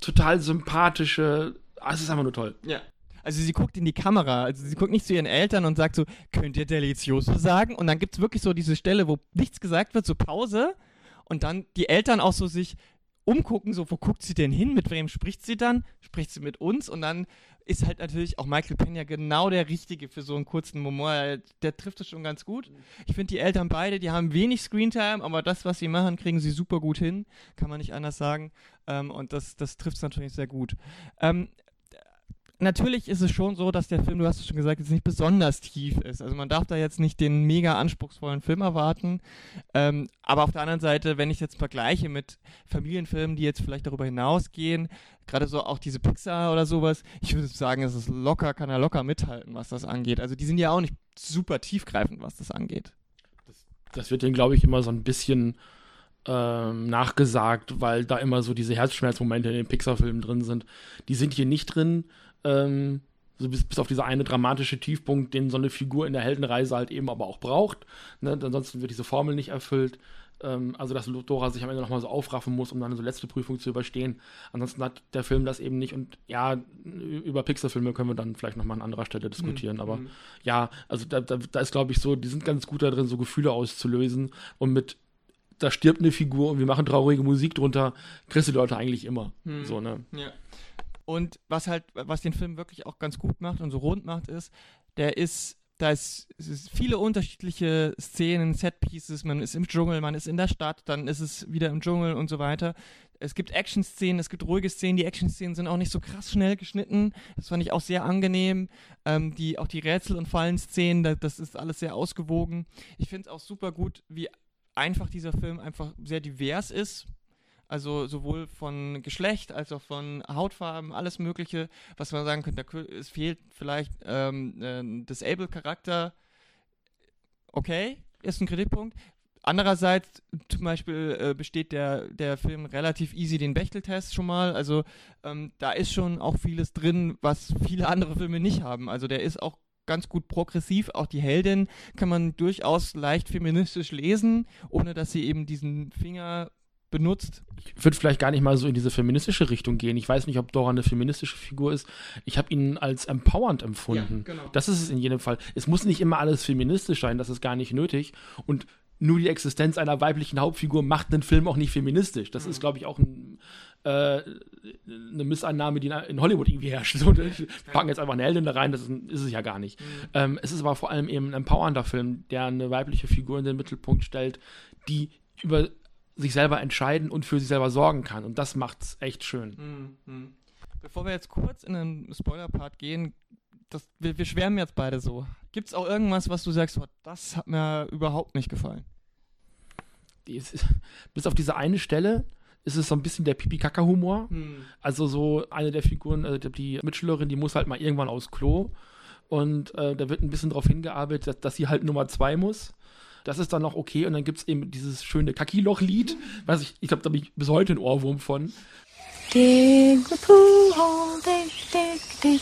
total sympathische, ah, es ist einfach nur toll. Ja. Also sie guckt in die Kamera, also sie guckt nicht zu ihren Eltern und sagt so, könnt ihr Delizioso sagen? Und dann gibt es wirklich so diese Stelle, wo nichts gesagt wird, so Pause und dann die Eltern auch so sich umgucken, so, wo guckt sie denn hin? Mit wem spricht sie dann? Spricht sie mit uns? Und dann ist halt natürlich auch Michael Pena genau der Richtige für so einen kurzen Moment. Der trifft es schon ganz gut. Ich finde die Eltern beide, die haben wenig Screentime, aber das, was sie machen, kriegen sie super gut hin. Kann man nicht anders sagen. Ähm, und das, das trifft es natürlich sehr gut. Ähm, natürlich ist es schon so, dass der Film, du hast es schon gesagt, jetzt nicht besonders tief ist. Also man darf da jetzt nicht den mega anspruchsvollen Film erwarten. Ähm, aber auf der anderen Seite, wenn ich jetzt vergleiche mit Familienfilmen, die jetzt vielleicht darüber hinausgehen, gerade so auch diese Pixar oder sowas, ich würde sagen, es ist locker, kann er locker mithalten, was das angeht. Also die sind ja auch nicht super tiefgreifend, was das angeht. Das, das wird denen, glaube ich, immer so ein bisschen ähm, nachgesagt, weil da immer so diese Herzschmerzmomente in den Pixar-Filmen drin sind. Die sind hier nicht drin. Ähm, so bis, bis auf dieser eine dramatische Tiefpunkt, den so eine Figur in der Heldenreise halt eben aber auch braucht. Ne? Ansonsten wird diese Formel nicht erfüllt. Ähm, also, dass Dora sich am Ende nochmal so aufraffen muss, um dann so letzte Prüfung zu überstehen. Ansonsten hat der Film das eben nicht. Und ja, über Pixar-Filme können wir dann vielleicht nochmal an anderer Stelle diskutieren. Mhm. Aber mhm. ja, also da, da, da ist, glaube ich, so, die sind ganz gut da drin, so Gefühle auszulösen. Und mit da stirbt eine Figur und wir machen traurige Musik drunter, kriegst du die Leute eigentlich immer. Mhm. So, ne? Ja. Und was halt, was den Film wirklich auch ganz gut macht und so rund macht, ist, der ist, da ist, ist viele unterschiedliche Szenen, Setpieces, man ist im Dschungel, man ist in der Stadt, dann ist es wieder im Dschungel und so weiter. Es gibt Action-Szenen, es gibt ruhige Szenen, die Action-Szenen sind auch nicht so krass schnell geschnitten. Das fand ich auch sehr angenehm. Ähm, die, auch die Rätsel- und Fallen-Szenen, das, das ist alles sehr ausgewogen. Ich finde es auch super gut, wie einfach dieser Film einfach sehr divers ist. Also sowohl von Geschlecht als auch von Hautfarben, alles Mögliche, was man sagen könnte, es fehlt vielleicht ähm, ein Disabled-Charakter. Okay, ist ein Kritikpunkt. Andererseits zum Beispiel äh, besteht der, der Film relativ easy den Bechteltest schon mal. Also ähm, da ist schon auch vieles drin, was viele andere Filme nicht haben. Also der ist auch ganz gut progressiv. Auch die Heldin kann man durchaus leicht feministisch lesen, ohne dass sie eben diesen Finger benutzt. Ich würde vielleicht gar nicht mal so in diese feministische Richtung gehen. Ich weiß nicht, ob Dora eine feministische Figur ist. Ich habe ihn als empowernd empfunden. Ja, genau. Das ist es in jedem Fall. Es muss nicht immer alles feministisch sein, das ist gar nicht nötig. Und nur die Existenz einer weiblichen Hauptfigur macht einen Film auch nicht feministisch. Das mhm. ist, glaube ich, auch ein, äh, eine Missannahme, die in Hollywood irgendwie herrscht. So, wir packen jetzt einfach eine Heldin da rein, das ist, ist es ja gar nicht. Mhm. Ähm, es ist aber vor allem eben ein empowernder Film, der eine weibliche Figur in den Mittelpunkt stellt, die über sich selber entscheiden und für sich selber sorgen kann. Und das macht es echt schön. Mhm. Bevor wir jetzt kurz in den Spoiler-Part gehen, das, wir, wir schwärmen jetzt beide so. Gibt es auch irgendwas, was du sagst, oh, das hat mir überhaupt nicht gefallen? Ist, bis auf diese eine Stelle, ist es so ein bisschen der Pipi-Kaka-Humor. Hm. Also so eine der Figuren, also die Mitschülerin, die muss halt mal irgendwann aufs Klo. Und äh, da wird ein bisschen darauf hingearbeitet, dass, dass sie halt Nummer zwei muss. Das ist dann noch okay. Und dann gibt es eben dieses schöne Kaki-Loch-Lied, was ich, ich glaube, da habe ich bis heute einen Ohrwurm von. Dig the pool hole, dig, dig, dig.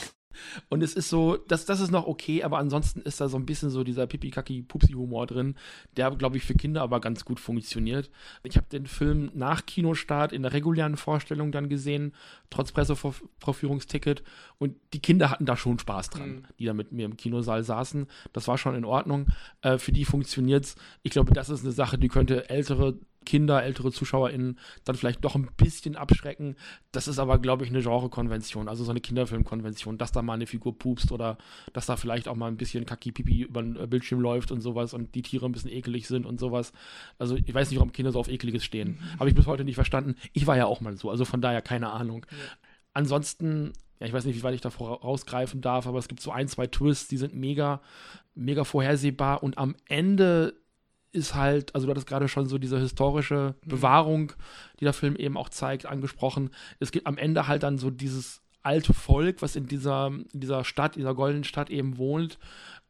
Und es ist so, das, das ist noch okay, aber ansonsten ist da so ein bisschen so dieser Pipi-Kaki-Pupsi-Humor drin, der, glaube ich, für Kinder aber ganz gut funktioniert. Ich habe den Film nach Kinostart in der regulären Vorstellung dann gesehen, trotz Pressevorführungsticket. Und die Kinder hatten da schon Spaß dran, Mhm. die da mit mir im Kinosaal saßen. Das war schon in Ordnung. Äh, für die funktioniert's. Ich glaube, das ist eine Sache, die könnte ältere Kinder, ältere ZuschauerInnen dann vielleicht doch ein bisschen abschrecken. Das ist aber, glaube ich, eine Genrekonvention, also so eine Kinderfilmkonvention, dass da mal eine Figur pupst oder dass da vielleicht auch mal ein bisschen Kaki-Pipi über den äh, Bildschirm läuft und sowas und die Tiere ein bisschen ekelig sind und sowas. Also ich weiß nicht, warum Kinder so auf Ekeliges stehen. Habe ich bis heute nicht verstanden. Ich war ja auch mal so, also von daher keine Ahnung. Ansonsten, ja, ich weiß nicht, wie weit ich da rausgreifen darf, aber es gibt so ein, zwei Twists, die sind mega, mega vorhersehbar und am Ende ist halt, also du hattest gerade schon so diese historische Bewahrung, die der Film eben auch zeigt, angesprochen. Es gibt am Ende halt dann so dieses alte Volk, was in dieser, in dieser Stadt, dieser goldenen Stadt eben wohnt.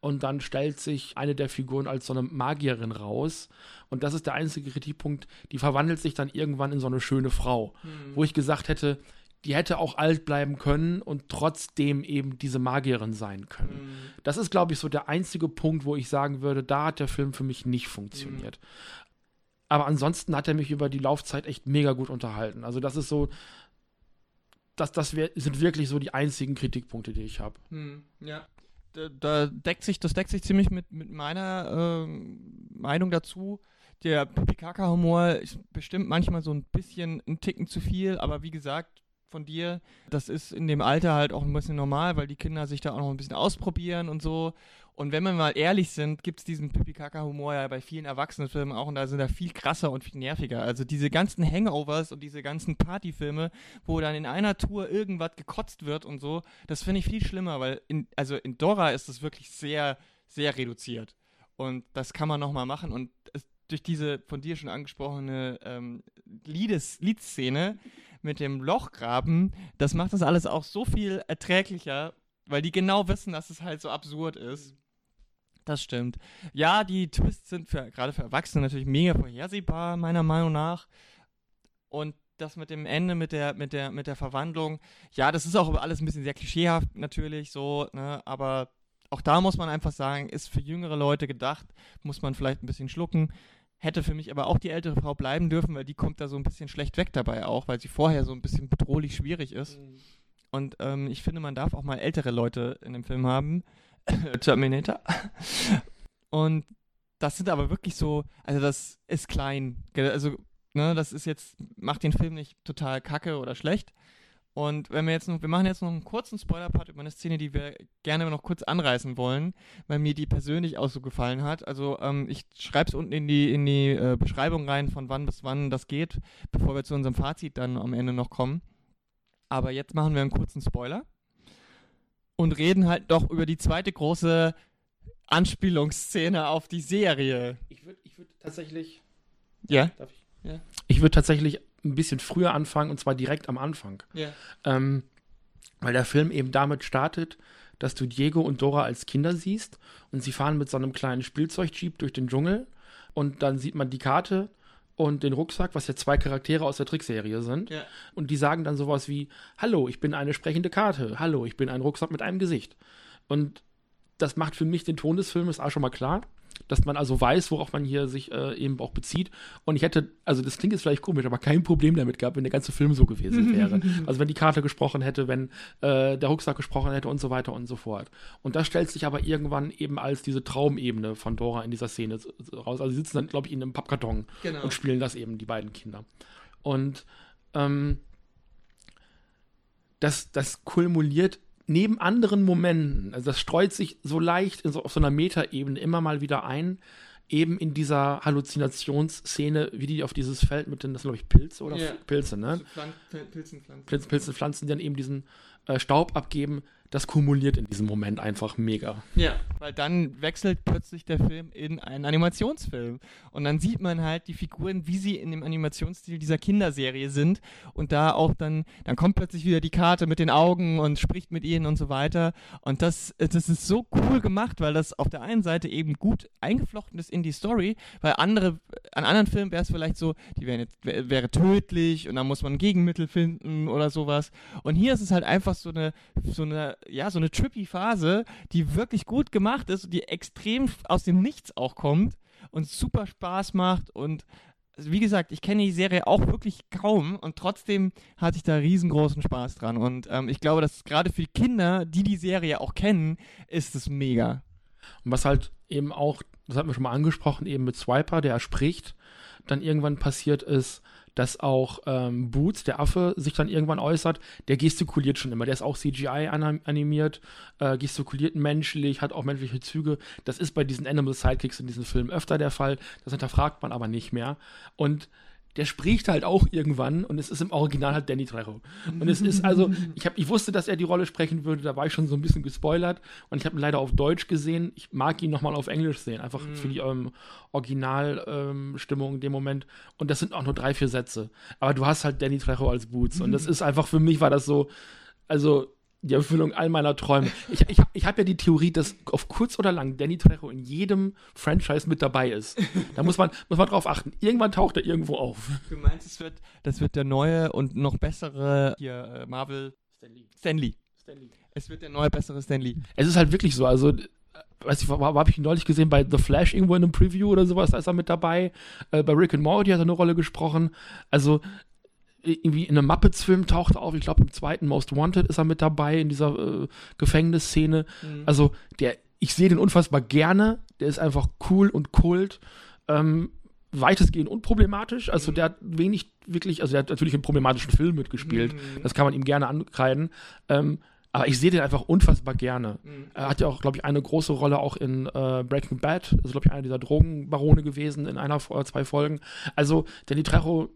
Und dann stellt sich eine der Figuren als so eine Magierin raus. Und das ist der einzige Kritikpunkt. Die verwandelt sich dann irgendwann in so eine schöne Frau. Wo ich gesagt hätte, die hätte auch alt bleiben können und trotzdem eben diese Magierin sein können. Das ist, glaube ich, so der einzige Punkt, wo ich sagen würde, da hat der Film für mich nicht funktioniert. Aber ansonsten hat er mich über die Laufzeit echt mega gut unterhalten. Also das ist so, das, das wär, sind wirklich so die einzigen Kritikpunkte, die ich habe. Hm, ja. Da, da deckt sich, das deckt sich ziemlich mit, mit meiner ähm, Meinung dazu. Der Pipi-Kaka-Humor ist bestimmt manchmal so ein bisschen ein Ticken zu viel, aber wie gesagt, von dir, das ist in dem Alter halt auch ein bisschen normal, weil die Kinder sich da auch noch ein bisschen ausprobieren und so. Und wenn wir mal ehrlich sind, gibt es diesen Pipi-Kaka-Humor ja bei vielen Erwachsenenfilmen auch und da sind er viel krasser und viel nerviger. Also diese ganzen Hangovers und diese ganzen Partyfilme, wo dann in einer Tour irgendwas gekotzt wird und so, das finde ich viel schlimmer, weil in, also in Dora ist das wirklich sehr, sehr reduziert. Und das kann man nochmal machen und es, durch diese von dir schon angesprochene ähm, Liedes, Liedszene mit dem Lochgraben, das macht das alles auch so viel erträglicher, weil die genau wissen, dass es halt so absurd ist. Das stimmt. Ja, die Twists sind für, gerade für Erwachsene natürlich mega vorhersehbar, meiner Meinung nach. Und das mit dem Ende, mit der, mit der, mit der Verwandlung, ja, das ist auch alles ein bisschen sehr klischeehaft natürlich, so, ne, aber auch da muss man einfach sagen, ist für jüngere Leute gedacht, muss man vielleicht ein bisschen schlucken. Hätte für mich aber auch die ältere Frau bleiben dürfen, weil die kommt da so ein bisschen schlecht weg dabei auch, weil sie vorher so ein bisschen bedrohlich schwierig ist. Und ähm, ich finde, man darf auch mal ältere Leute in dem Film haben. Terminator. Und das sind aber wirklich so, also das ist klein. Also, ne, das ist jetzt, macht den Film nicht total kacke oder schlecht. Und wenn wir jetzt noch, wir machen jetzt noch einen kurzen Spoiler-Part über eine Szene, die wir gerne noch kurz anreißen wollen, weil mir die persönlich auch so gefallen hat. Also ähm, ich schreibe es unten in die, in die äh, Beschreibung rein, von wann bis wann das geht, bevor wir zu unserem Fazit dann am Ende noch kommen. Aber jetzt machen wir einen kurzen Spoiler und reden halt doch über die zweite große Anspielungsszene auf die Serie. Ich würde ich würd tatsächlich. Ja? Darf ich? Ja. Ich würde tatsächlich ein bisschen früher anfangen und zwar direkt am Anfang. Ja. Ähm, weil der Film eben damit startet, dass du Diego und Dora als Kinder siehst und sie fahren mit so einem kleinen Spielzeugjeep durch den Dschungel und dann sieht man die Karte und den Rucksack, was ja zwei Charaktere aus der Trickserie sind. Ja. Und die sagen dann sowas wie, hallo, ich bin eine sprechende Karte, hallo, ich bin ein Rucksack mit einem Gesicht. Und das macht für mich den Ton des Filmes auch schon mal klar, dass man also weiß, worauf man hier sich äh, eben auch bezieht. Und ich hätte, also das klingt jetzt vielleicht komisch, aber kein Problem damit gehabt, wenn der ganze Film so gewesen wäre. also wenn die Karte gesprochen hätte, wenn äh, der Rucksack gesprochen hätte und so weiter und so fort. Und das stellt sich aber irgendwann eben als diese Traumebene von Dora in dieser Szene raus. Also sie sitzen dann, glaube ich, in einem Pappkarton Genau. und spielen das eben, die beiden Kinder. Und ähm, das, das kulmuliert neben anderen Momenten, also das streut sich so leicht in so, auf so einer Metaebene immer mal wieder ein, eben in dieser Halluzinationsszene, wie die auf dieses Feld mit den, das sind glaube ich Pilze oder Ja. Pilze, ne? Pilzen, Pflanzen. Pilze, Pilze, Pflanzen, die dann eben diesen äh, Staub abgeben. Das kumuliert in diesem Moment einfach mega. Ja. Weil dann wechselt plötzlich der Film in einen Animationsfilm. Und dann sieht man halt die Figuren, wie sie in dem Animationsstil dieser Kinderserie sind. Und da auch dann, dann kommt plötzlich wieder die Karte mit den Augen und spricht mit ihnen und so weiter. Und das, das ist so cool gemacht, weil das auf der einen Seite eben gut eingeflochten ist in die Story, weil andere, an anderen Filmen wäre es vielleicht so, die wären jetzt, wär, wäre tödlich und dann muss man ein Gegenmittel finden oder sowas. Und hier ist es halt einfach so eine, so eine ja, so eine trippy Phase, die wirklich gut gemacht ist die extrem aus dem Nichts auch kommt und super Spaß macht und also wie gesagt, ich kenne die Serie auch wirklich kaum und trotzdem hatte ich da riesengroßen Spaß dran. Und ähm, ich glaube, dass gerade für die Kinder, die die Serie auch kennen, ist es mega. Und was halt eben auch, das hatten wir schon mal angesprochen, eben mit Swiper, der spricht, dann irgendwann passiert ist, dass auch ähm, Boots, der Affe, sich dann irgendwann äußert. Der gestikuliert schon immer. Der ist auch CGI animiert, äh, gestikuliert menschlich, hat auch menschliche Züge. Das ist bei diesen Animal Sidekicks in diesen Filmen öfter der Fall. Das hinterfragt man aber nicht mehr. Und der spricht halt auch irgendwann und es ist im Original halt Danny Trejo. Und es ist also, ich, hab, ich wusste, dass er die Rolle sprechen würde, da war ich schon so ein bisschen gespoilert und ich habe ihn leider auf Deutsch gesehen. Ich mag ihn nochmal auf Englisch sehen, einfach mm. für die ähm, Originalstimmung ähm, in dem Moment. Und das sind auch nur drei, vier Sätze. Aber du hast halt Danny Trejo als Boots und das ist einfach, für mich war das so, also die Erfüllung all meiner Träume. Ich, ich, ich habe ja die Theorie, dass auf kurz oder lang Danny Trejo in jedem Franchise mit dabei ist. Da muss man, muss man drauf achten. Irgendwann taucht er irgendwo auf. Du meinst, es wird, das wird der neue und noch bessere hier, äh, Marvel Stanley. Stanley. Stanley. Es wird der neue, bessere Stanley. Es ist halt wirklich so, also weiß ich, habe ich ihn neulich gesehen bei The Flash irgendwo in einem Preview oder sowas, da ist er mit dabei. Äh, bei Rick and Morty hat er eine Rolle gesprochen. Also irgendwie in einem Muppets-Film taucht er auf. Ich glaube, im zweiten Most Wanted ist er mit dabei in dieser äh, Gefängnisszene. Mhm. Also, der, ich sehe den unfassbar gerne. Der ist einfach cool und kult. Ähm, weitestgehend unproblematisch. Also, mhm. der hat wenig wirklich, also, der hat natürlich in problematischen Filmen mitgespielt. Mhm. Das kann man ihm gerne ankreiden. Ähm, aber ich sehe den einfach unfassbar gerne. Mhm. Er hat ja auch, glaube ich, eine große Rolle auch in äh, Breaking Bad. Also, glaube ich, einer dieser Drogenbarone gewesen in einer oder zwei Folgen. Also, Danny Trejo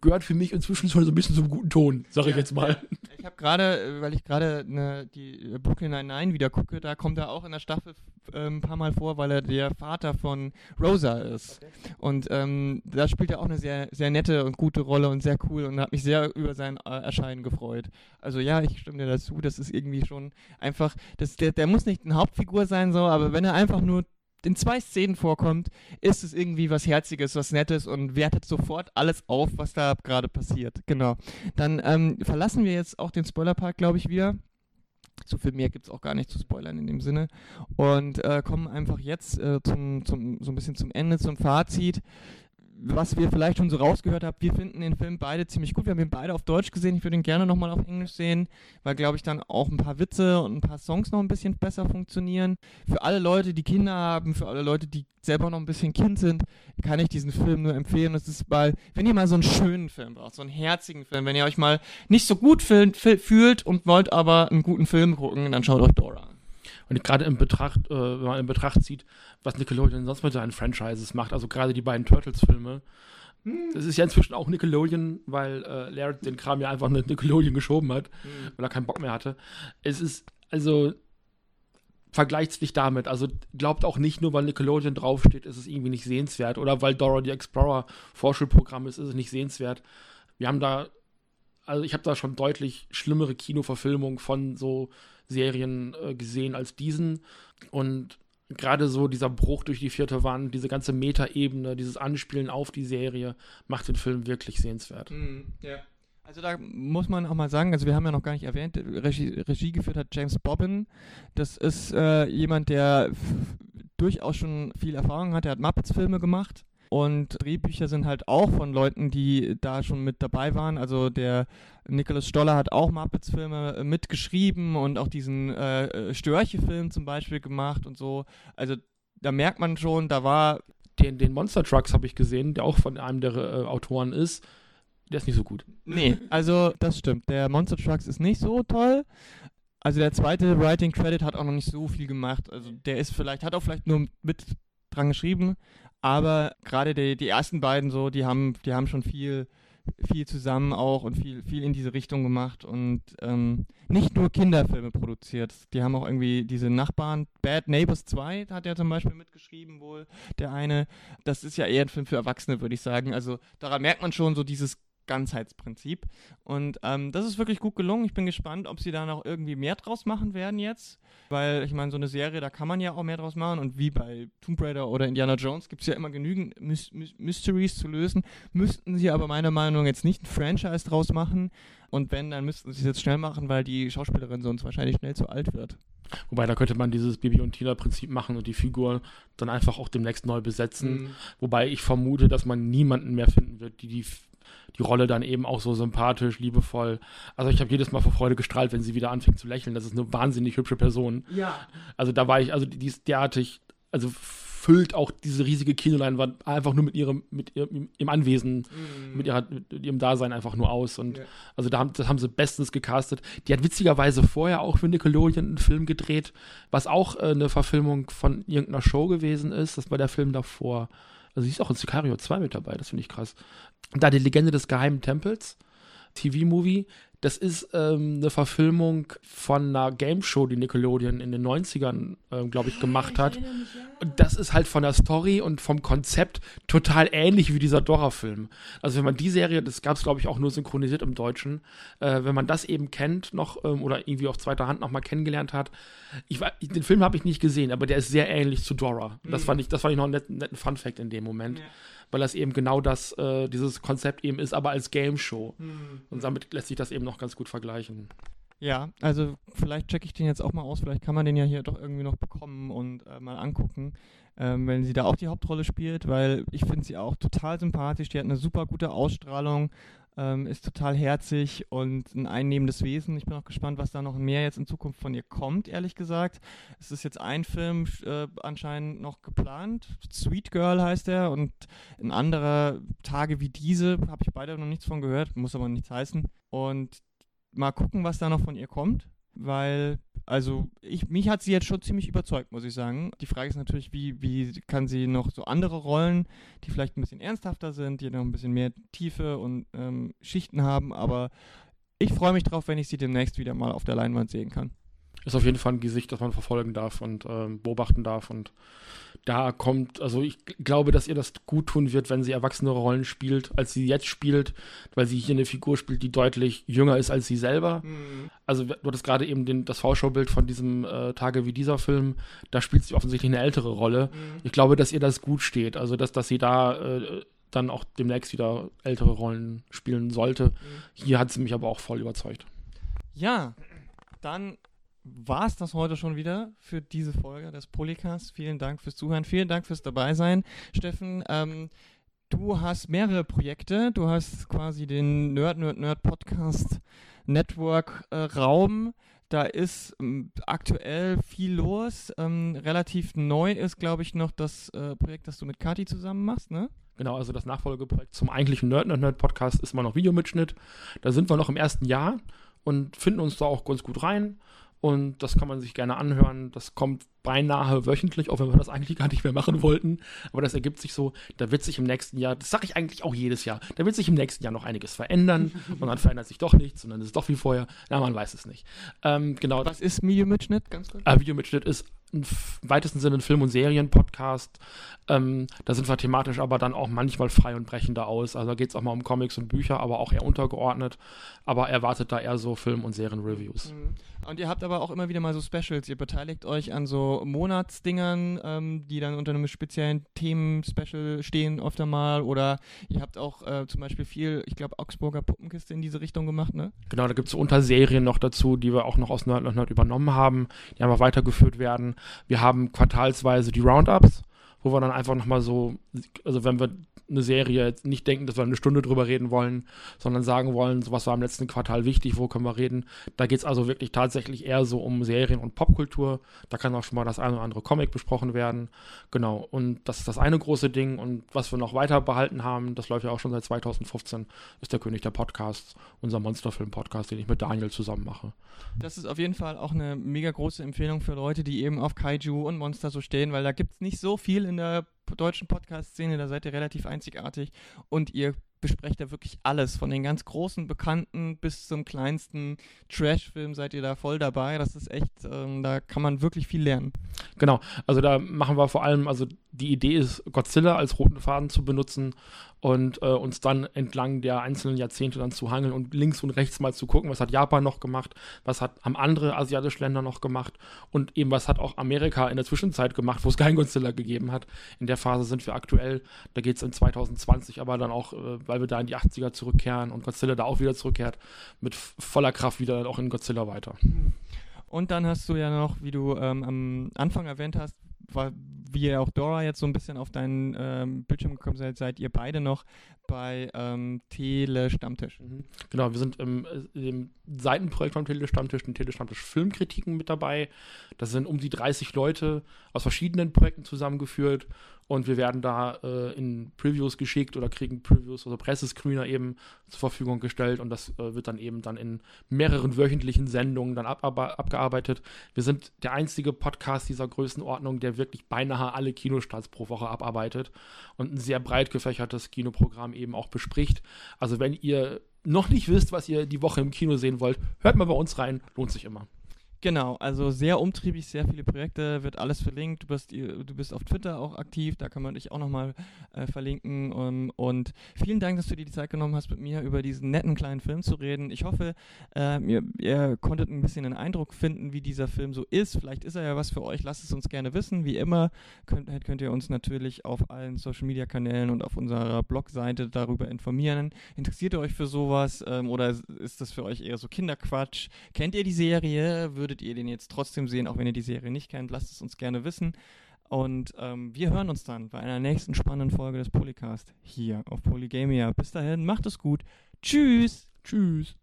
gehört für mich inzwischen schon so ein bisschen zum guten Ton, sag ja, ich jetzt mal. Ja. Ich habe gerade, äh, weil ich gerade ne, die Brooklyn Nine-Nine wieder gucke, da kommt er auch in der Staffel äh, ein paar Mal vor, weil er der Vater von Rosa ist. Okay. Und ähm, da spielt er auch eine sehr, sehr nette und gute Rolle und sehr cool und hat mich sehr über sein äh, Erscheinen gefreut. Also ja, ich stimme dir dazu, das ist irgendwie schon einfach, das, der, der muss nicht eine Hauptfigur sein, so, aber wenn er einfach nur in zwei Szenen vorkommt, ist es irgendwie was Herziges, was Nettes und wertet sofort alles auf, was da gerade passiert. Genau. Dann ähm, verlassen wir jetzt auch den Spoilerpark, glaube ich, wieder. So viel mehr gibt es auch gar nicht zu spoilern in dem Sinne. Und äh, kommen einfach jetzt äh, zum, zum, so ein bisschen zum Ende, zum Fazit was wir vielleicht schon so rausgehört haben, wir finden den Film beide ziemlich gut. Wir haben ihn beide auf Deutsch gesehen. Ich würde ihn gerne nochmal auf Englisch sehen, weil, glaube ich, dann auch ein paar Witze und ein paar Songs noch ein bisschen besser funktionieren. Für alle Leute, die Kinder haben, für alle Leute, die selber noch ein bisschen Kind sind, kann ich diesen Film nur empfehlen. Es ist mal, wenn ihr mal so einen schönen Film braucht, so einen herzigen Film, wenn ihr euch mal nicht so gut fühlt und wollt aber einen guten Film gucken, dann schaut euch Dora an. Und gerade in Betracht, äh, wenn man in Betracht zieht, was Nickelodeon sonst mit seinen Franchises macht, also gerade die beiden Turtles-Filme, hm. das ist ja inzwischen auch Nickelodeon, weil äh, Laird den Kram ja einfach mit Nickelodeon geschoben hat, mhm. weil er keinen Bock mehr hatte. Es ist, also, vergleicht es nicht damit. Also glaubt auch nicht nur, weil Nickelodeon draufsteht, ist es irgendwie nicht sehenswert. Oder weil Dora the Explorer Vorschulprogramm ist, ist es nicht sehenswert. Wir haben da, also ich habe da schon deutlich schlimmere Kinoverfilmungen von so Serien äh, gesehen als diesen. Und gerade so dieser Bruch durch die vierte Wand, diese ganze Metaebene, dieses Anspielen auf die Serie, macht den Film wirklich sehenswert. Mm, ja. Also da muss man auch mal sagen, also wir haben ja noch gar nicht erwähnt, Regie, Regie geführt hat James Bobbin. Das ist äh, jemand, der durchaus schon viel Erfahrung hat. Er hat Muppets-Filme gemacht und Drehbücher sind halt auch von Leuten, die da schon mit dabei waren. Also der Nicholas Stoller hat auch Muppets-Filme äh, mitgeschrieben und auch diesen äh, äh, Störche-Film zum Beispiel gemacht und so. Also da merkt man schon, da war. Den, den Monster Trucks habe ich gesehen, der auch von einem der äh, Autoren ist. Der ist nicht so gut. Nee, also das stimmt. Der Monster Trucks ist nicht so toll. Also der zweite Writing Credit hat auch noch nicht so viel gemacht. Also der ist vielleicht, hat auch vielleicht nur mit dran geschrieben, aber gerade die, die ersten beiden so, die haben, die haben schon viel, viel zusammen auch und viel, viel in diese Richtung gemacht und ähm, nicht nur Kinderfilme produziert. Die haben auch irgendwie diese Nachbarn, Bad Neighbors 2 hat er zum Beispiel mitgeschrieben wohl, der eine. Das ist ja eher ein Film für Erwachsene, würde ich sagen. Also daran merkt man schon so dieses Ganzheitsprinzip. Und ähm, das ist wirklich gut gelungen. Ich bin gespannt, ob sie da noch irgendwie mehr draus machen werden jetzt. Weil ich meine, so eine Serie, da kann man ja auch mehr draus machen. Und wie bei Tomb Raider oder Indiana Jones gibt es ja immer genügend My My Mysteries zu lösen. Müssten sie aber meiner Meinung nach jetzt nicht ein Franchise draus machen. Und wenn, dann müssten sie es jetzt schnell machen, weil die Schauspielerin sonst wahrscheinlich schnell zu alt wird. Wobei, da könnte man dieses Bibi und Tina-Prinzip machen und die Figur dann einfach auch demnächst neu besetzen. Mhm. Wobei ich vermute, dass man niemanden mehr finden wird, die die, die Rolle dann eben auch so sympathisch, liebevoll. Also ich habe jedes Mal vor Freude gestrahlt, wenn sie wieder anfängt zu lächeln. Das ist eine wahnsinnig hübsche Person. Ja. Also da war ich, also die ist derartig, also füllt auch diese riesige Kinoleinwand einfach nur mit ihrem, mit ihrem, ihrem Anwesen, mit, ihrer, mit ihrem Dasein einfach nur aus. Und Ja. also da haben, das haben sie bestens gecastet. Die hat witzigerweise vorher auch für Nickelodeon einen Film gedreht, was auch äh, eine Verfilmung von irgendeiner Show gewesen ist. Das war der Film davor. Also sie ist auch in Sicario 2 mit dabei, das finde ich krass. Da die Legende des geheimen Tempels, TV-Movie. Das ist ähm, eine Verfilmung von einer Game Show, die Nickelodeon in den 90ern, ähm, glaube ich, gemacht hat. Und das ist halt von der Story und vom Konzept total ähnlich wie dieser Dora-Film. Also wenn man die Serie, das gab es, glaube ich, auch nur synchronisiert im Deutschen, äh, wenn man das eben kennt noch ähm, oder irgendwie auf zweiter Hand nochmal kennengelernt hat. Ich, den Film habe ich nicht gesehen, aber der ist sehr ähnlich zu Dora. Das fand ich, das fand ich noch einen netten, netten Fun-Fact in dem Moment. Ja. Weil das eben genau das, äh, dieses Konzept eben ist, aber als Game Show. Und damit lässt sich das eben noch ganz gut vergleichen. Ja, also vielleicht checke ich den jetzt auch mal aus. Vielleicht kann man den ja hier doch irgendwie noch bekommen und äh, mal angucken, ähm, wenn sie da auch die Hauptrolle spielt, weil ich finde sie auch total sympathisch. Die hat eine super gute Ausstrahlung, ähm, ist total herzig und ein einnehmendes Wesen. Ich bin auch gespannt, was da noch mehr jetzt in Zukunft von ihr kommt, ehrlich gesagt. Es ist jetzt ein Film äh, anscheinend noch geplant. Sweet Girl heißt er und ein anderer Tage wie diese habe ich beide noch nichts von gehört, muss aber nichts heißen. Und mal gucken, was da noch von ihr kommt, weil, also, ich, mich hat sie jetzt schon ziemlich überzeugt, muss ich sagen. Die Frage ist natürlich, wie, wie kann sie noch so andere Rollen, die vielleicht ein bisschen ernsthafter sind, die noch ein bisschen mehr Tiefe und ähm, Schichten haben, aber ich freue mich drauf, wenn ich sie demnächst wieder mal auf der Leinwand sehen kann. Ist auf jeden Fall ein Gesicht, das man verfolgen darf und ähm, beobachten darf. Und da kommt, also ich glaube, dass ihr das gut tun wird, wenn sie erwachsene Rollen spielt, als sie jetzt spielt, weil sie hier eine Figur spielt, die deutlich jünger ist als sie selber. Also du hattest gerade eben den, das Vorschaubild von diesem äh, Tage wie dieser Film, da spielt sie offensichtlich eine ältere Rolle. Ich glaube, dass ihr das gut steht, also dass, dass sie da äh, dann auch demnächst wieder ältere Rollen spielen sollte. Hier hat sie mich aber auch voll überzeugt. Ja, dann war es das heute schon wieder für diese Folge des Polycasts. Vielen Dank fürs Zuhören, vielen Dank fürs Dabeisein, Steffen. Ähm, du hast mehrere Projekte. Du hast quasi den Nerd Nerd Nerd Podcast Network äh, Raum. Da ist ähm, aktuell viel los. Ähm, relativ neu ist, glaube ich, noch das äh, Projekt, das du mit Kati zusammen machst, ne? Genau, also das Nachfolgeprojekt zum eigentlichen Nerd Nerd Nerd Podcast ist mal noch Videomitschnitt. Da sind wir noch im ersten Jahr und finden uns da auch ganz gut rein. Und das kann man sich gerne anhören. Das kommt beinahe wöchentlich, auch wenn wir das eigentlich gar nicht mehr machen wollten. Aber das ergibt sich so, da wird sich im nächsten Jahr, das sage ich eigentlich auch jedes Jahr, da wird sich im nächsten Jahr noch einiges verändern. und dann verändert sich doch nichts und dann ist es doch wie vorher. Na, man weiß es nicht. Ähm, genau, Was ist Medium-Mitschnitt? Ganz kurz. äh, Videomitschnitt ist im weitesten Sinne ein Film- und Serien-Podcast. Ähm, da sind wir thematisch aber dann auch manchmal frei und brechender aus. Also da geht es auch mal um Comics und Bücher, aber auch eher untergeordnet. Aber erwartet da eher so Film- und Serien-Reviews. Mhm. Und ihr habt aber auch immer wieder mal so Specials. Ihr beteiligt euch an so Monatsdingern, ähm, die dann unter einem speziellen Themen-Special stehen öfter mal. Oder ihr habt auch äh, zum Beispiel viel, ich glaube, Augsburger Puppenkiste in diese Richtung gemacht, ne? Genau, da gibt es Unterserien noch dazu, die wir auch noch aus Nerd Nerd Nerd übernommen haben, die einfach weitergeführt werden. Wir haben quartalsweise die Roundups, wo wir dann einfach nochmal so, also wenn wir eine Serie nicht denken, dass wir eine Stunde drüber reden wollen, sondern sagen wollen, so was war im letzten Quartal wichtig, wo können wir reden. Da geht es also wirklich tatsächlich eher so um Serien und Popkultur. Da kann auch schon mal das eine oder andere Comic besprochen werden. Genau, und das ist das eine große Ding. Und was wir noch weiter behalten haben, das läuft ja auch schon seit 2015, ist der König der Podcasts, unser Monsterfilm-Podcast, den ich mit Daniel zusammen mache. Das ist auf jeden Fall auch eine mega große Empfehlung für Leute, die eben auf Kaiju und Monster so stehen, weil da gibt es nicht so viel in der deutschen Podcast-Szene, da seid ihr relativ einzigartig und ihr besprecht er wirklich alles. Von den ganz großen, bekannten bis zum kleinsten Trash-Film seid ihr da voll dabei. Das ist echt, ähm, da kann man wirklich viel lernen. Genau, also da machen wir vor allem, also die Idee ist, Godzilla als roten Faden zu benutzen und äh, uns dann entlang der einzelnen Jahrzehnte dann zu hangeln und links und rechts mal zu gucken, was hat Japan noch gemacht, was hat am andere asiatische Länder noch gemacht und eben was hat auch Amerika in der Zwischenzeit gemacht, wo es kein Godzilla gegeben hat. In der Phase sind wir aktuell, da geht es in 2020 aber dann auch, äh, weil wir da in die 80er zurückkehren und Godzilla da auch wieder zurückkehrt, mit voller Kraft wieder auch in Godzilla weiter. Und dann hast du ja noch, wie du ähm, am Anfang erwähnt hast, war, wie ihr auch Dora jetzt so ein bisschen auf deinen ähm, Bildschirm gekommen seid, seid ihr beide noch bei ähm, Tele Stammtisch. Mhm. Genau, wir sind im, äh, im Seitenprojekt vom Tele Stammtisch, den Tele Stammtisch Filmkritiken mit dabei. Das sind um die 30 Leute aus verschiedenen Projekten zusammengeführt und wir werden da äh, in Previews geschickt oder kriegen Previews oder Pressescreener eben zur Verfügung gestellt und das äh, wird dann eben dann in mehreren wöchentlichen Sendungen dann ab, ab, abgearbeitet. Wir sind der einzige Podcast dieser Größenordnung, der wirklich beinahe alle Kinostarts pro Woche abarbeitet und ein sehr breit gefächertes Kinoprogramm eben auch bespricht. Also wenn ihr noch nicht wisst, was ihr die Woche im Kino sehen wollt, hört mal bei uns rein, lohnt sich immer. Genau, also sehr umtriebig, sehr viele Projekte, wird alles verlinkt. Du bist, du bist auf Twitter auch aktiv, da kann man dich auch nochmal äh, verlinken. Um, ähm, und vielen Dank, dass du dir die Zeit genommen hast, mit mir über diesen netten kleinen Film zu reden. Ich hoffe, äh, ihr, ihr, konntet ein bisschen einen Eindruck finden, wie dieser Film so ist. Vielleicht ist er ja was für euch, lasst es uns gerne wissen. Wie immer könnt, könnt ihr uns natürlich auf allen Social Media Kanälen und auf unserer Blogseite darüber informieren. Interessiert ihr euch für sowas ähm, oder ist das für euch eher so Kinderquatsch? Kennt ihr die Serie? Würde würdet ihr den jetzt trotzdem sehen, auch wenn ihr die Serie nicht kennt? Lasst es uns gerne wissen. Und ähm, wir hören uns dann bei einer nächsten spannenden Folge des Polycast hier auf Polygamia. Bis dahin, macht es gut. Tschüss. Tschüss.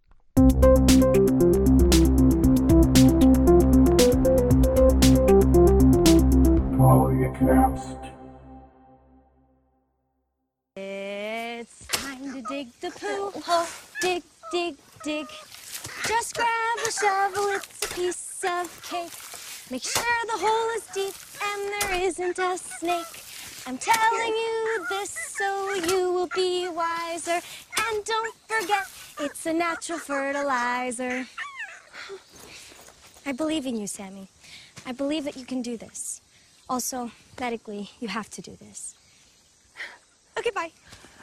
It's time to dig the poo hole. Dig, dig, dig. Just grab a shovel, it's piece of cake. Make sure the hole is deep and there isn't a snake. I'm telling you this so you will be wiser. And don't forget, it's a natural fertilizer. I believe in you, Sammy. I believe that you can do this. Also, medically, you have to do this. Okay, bye.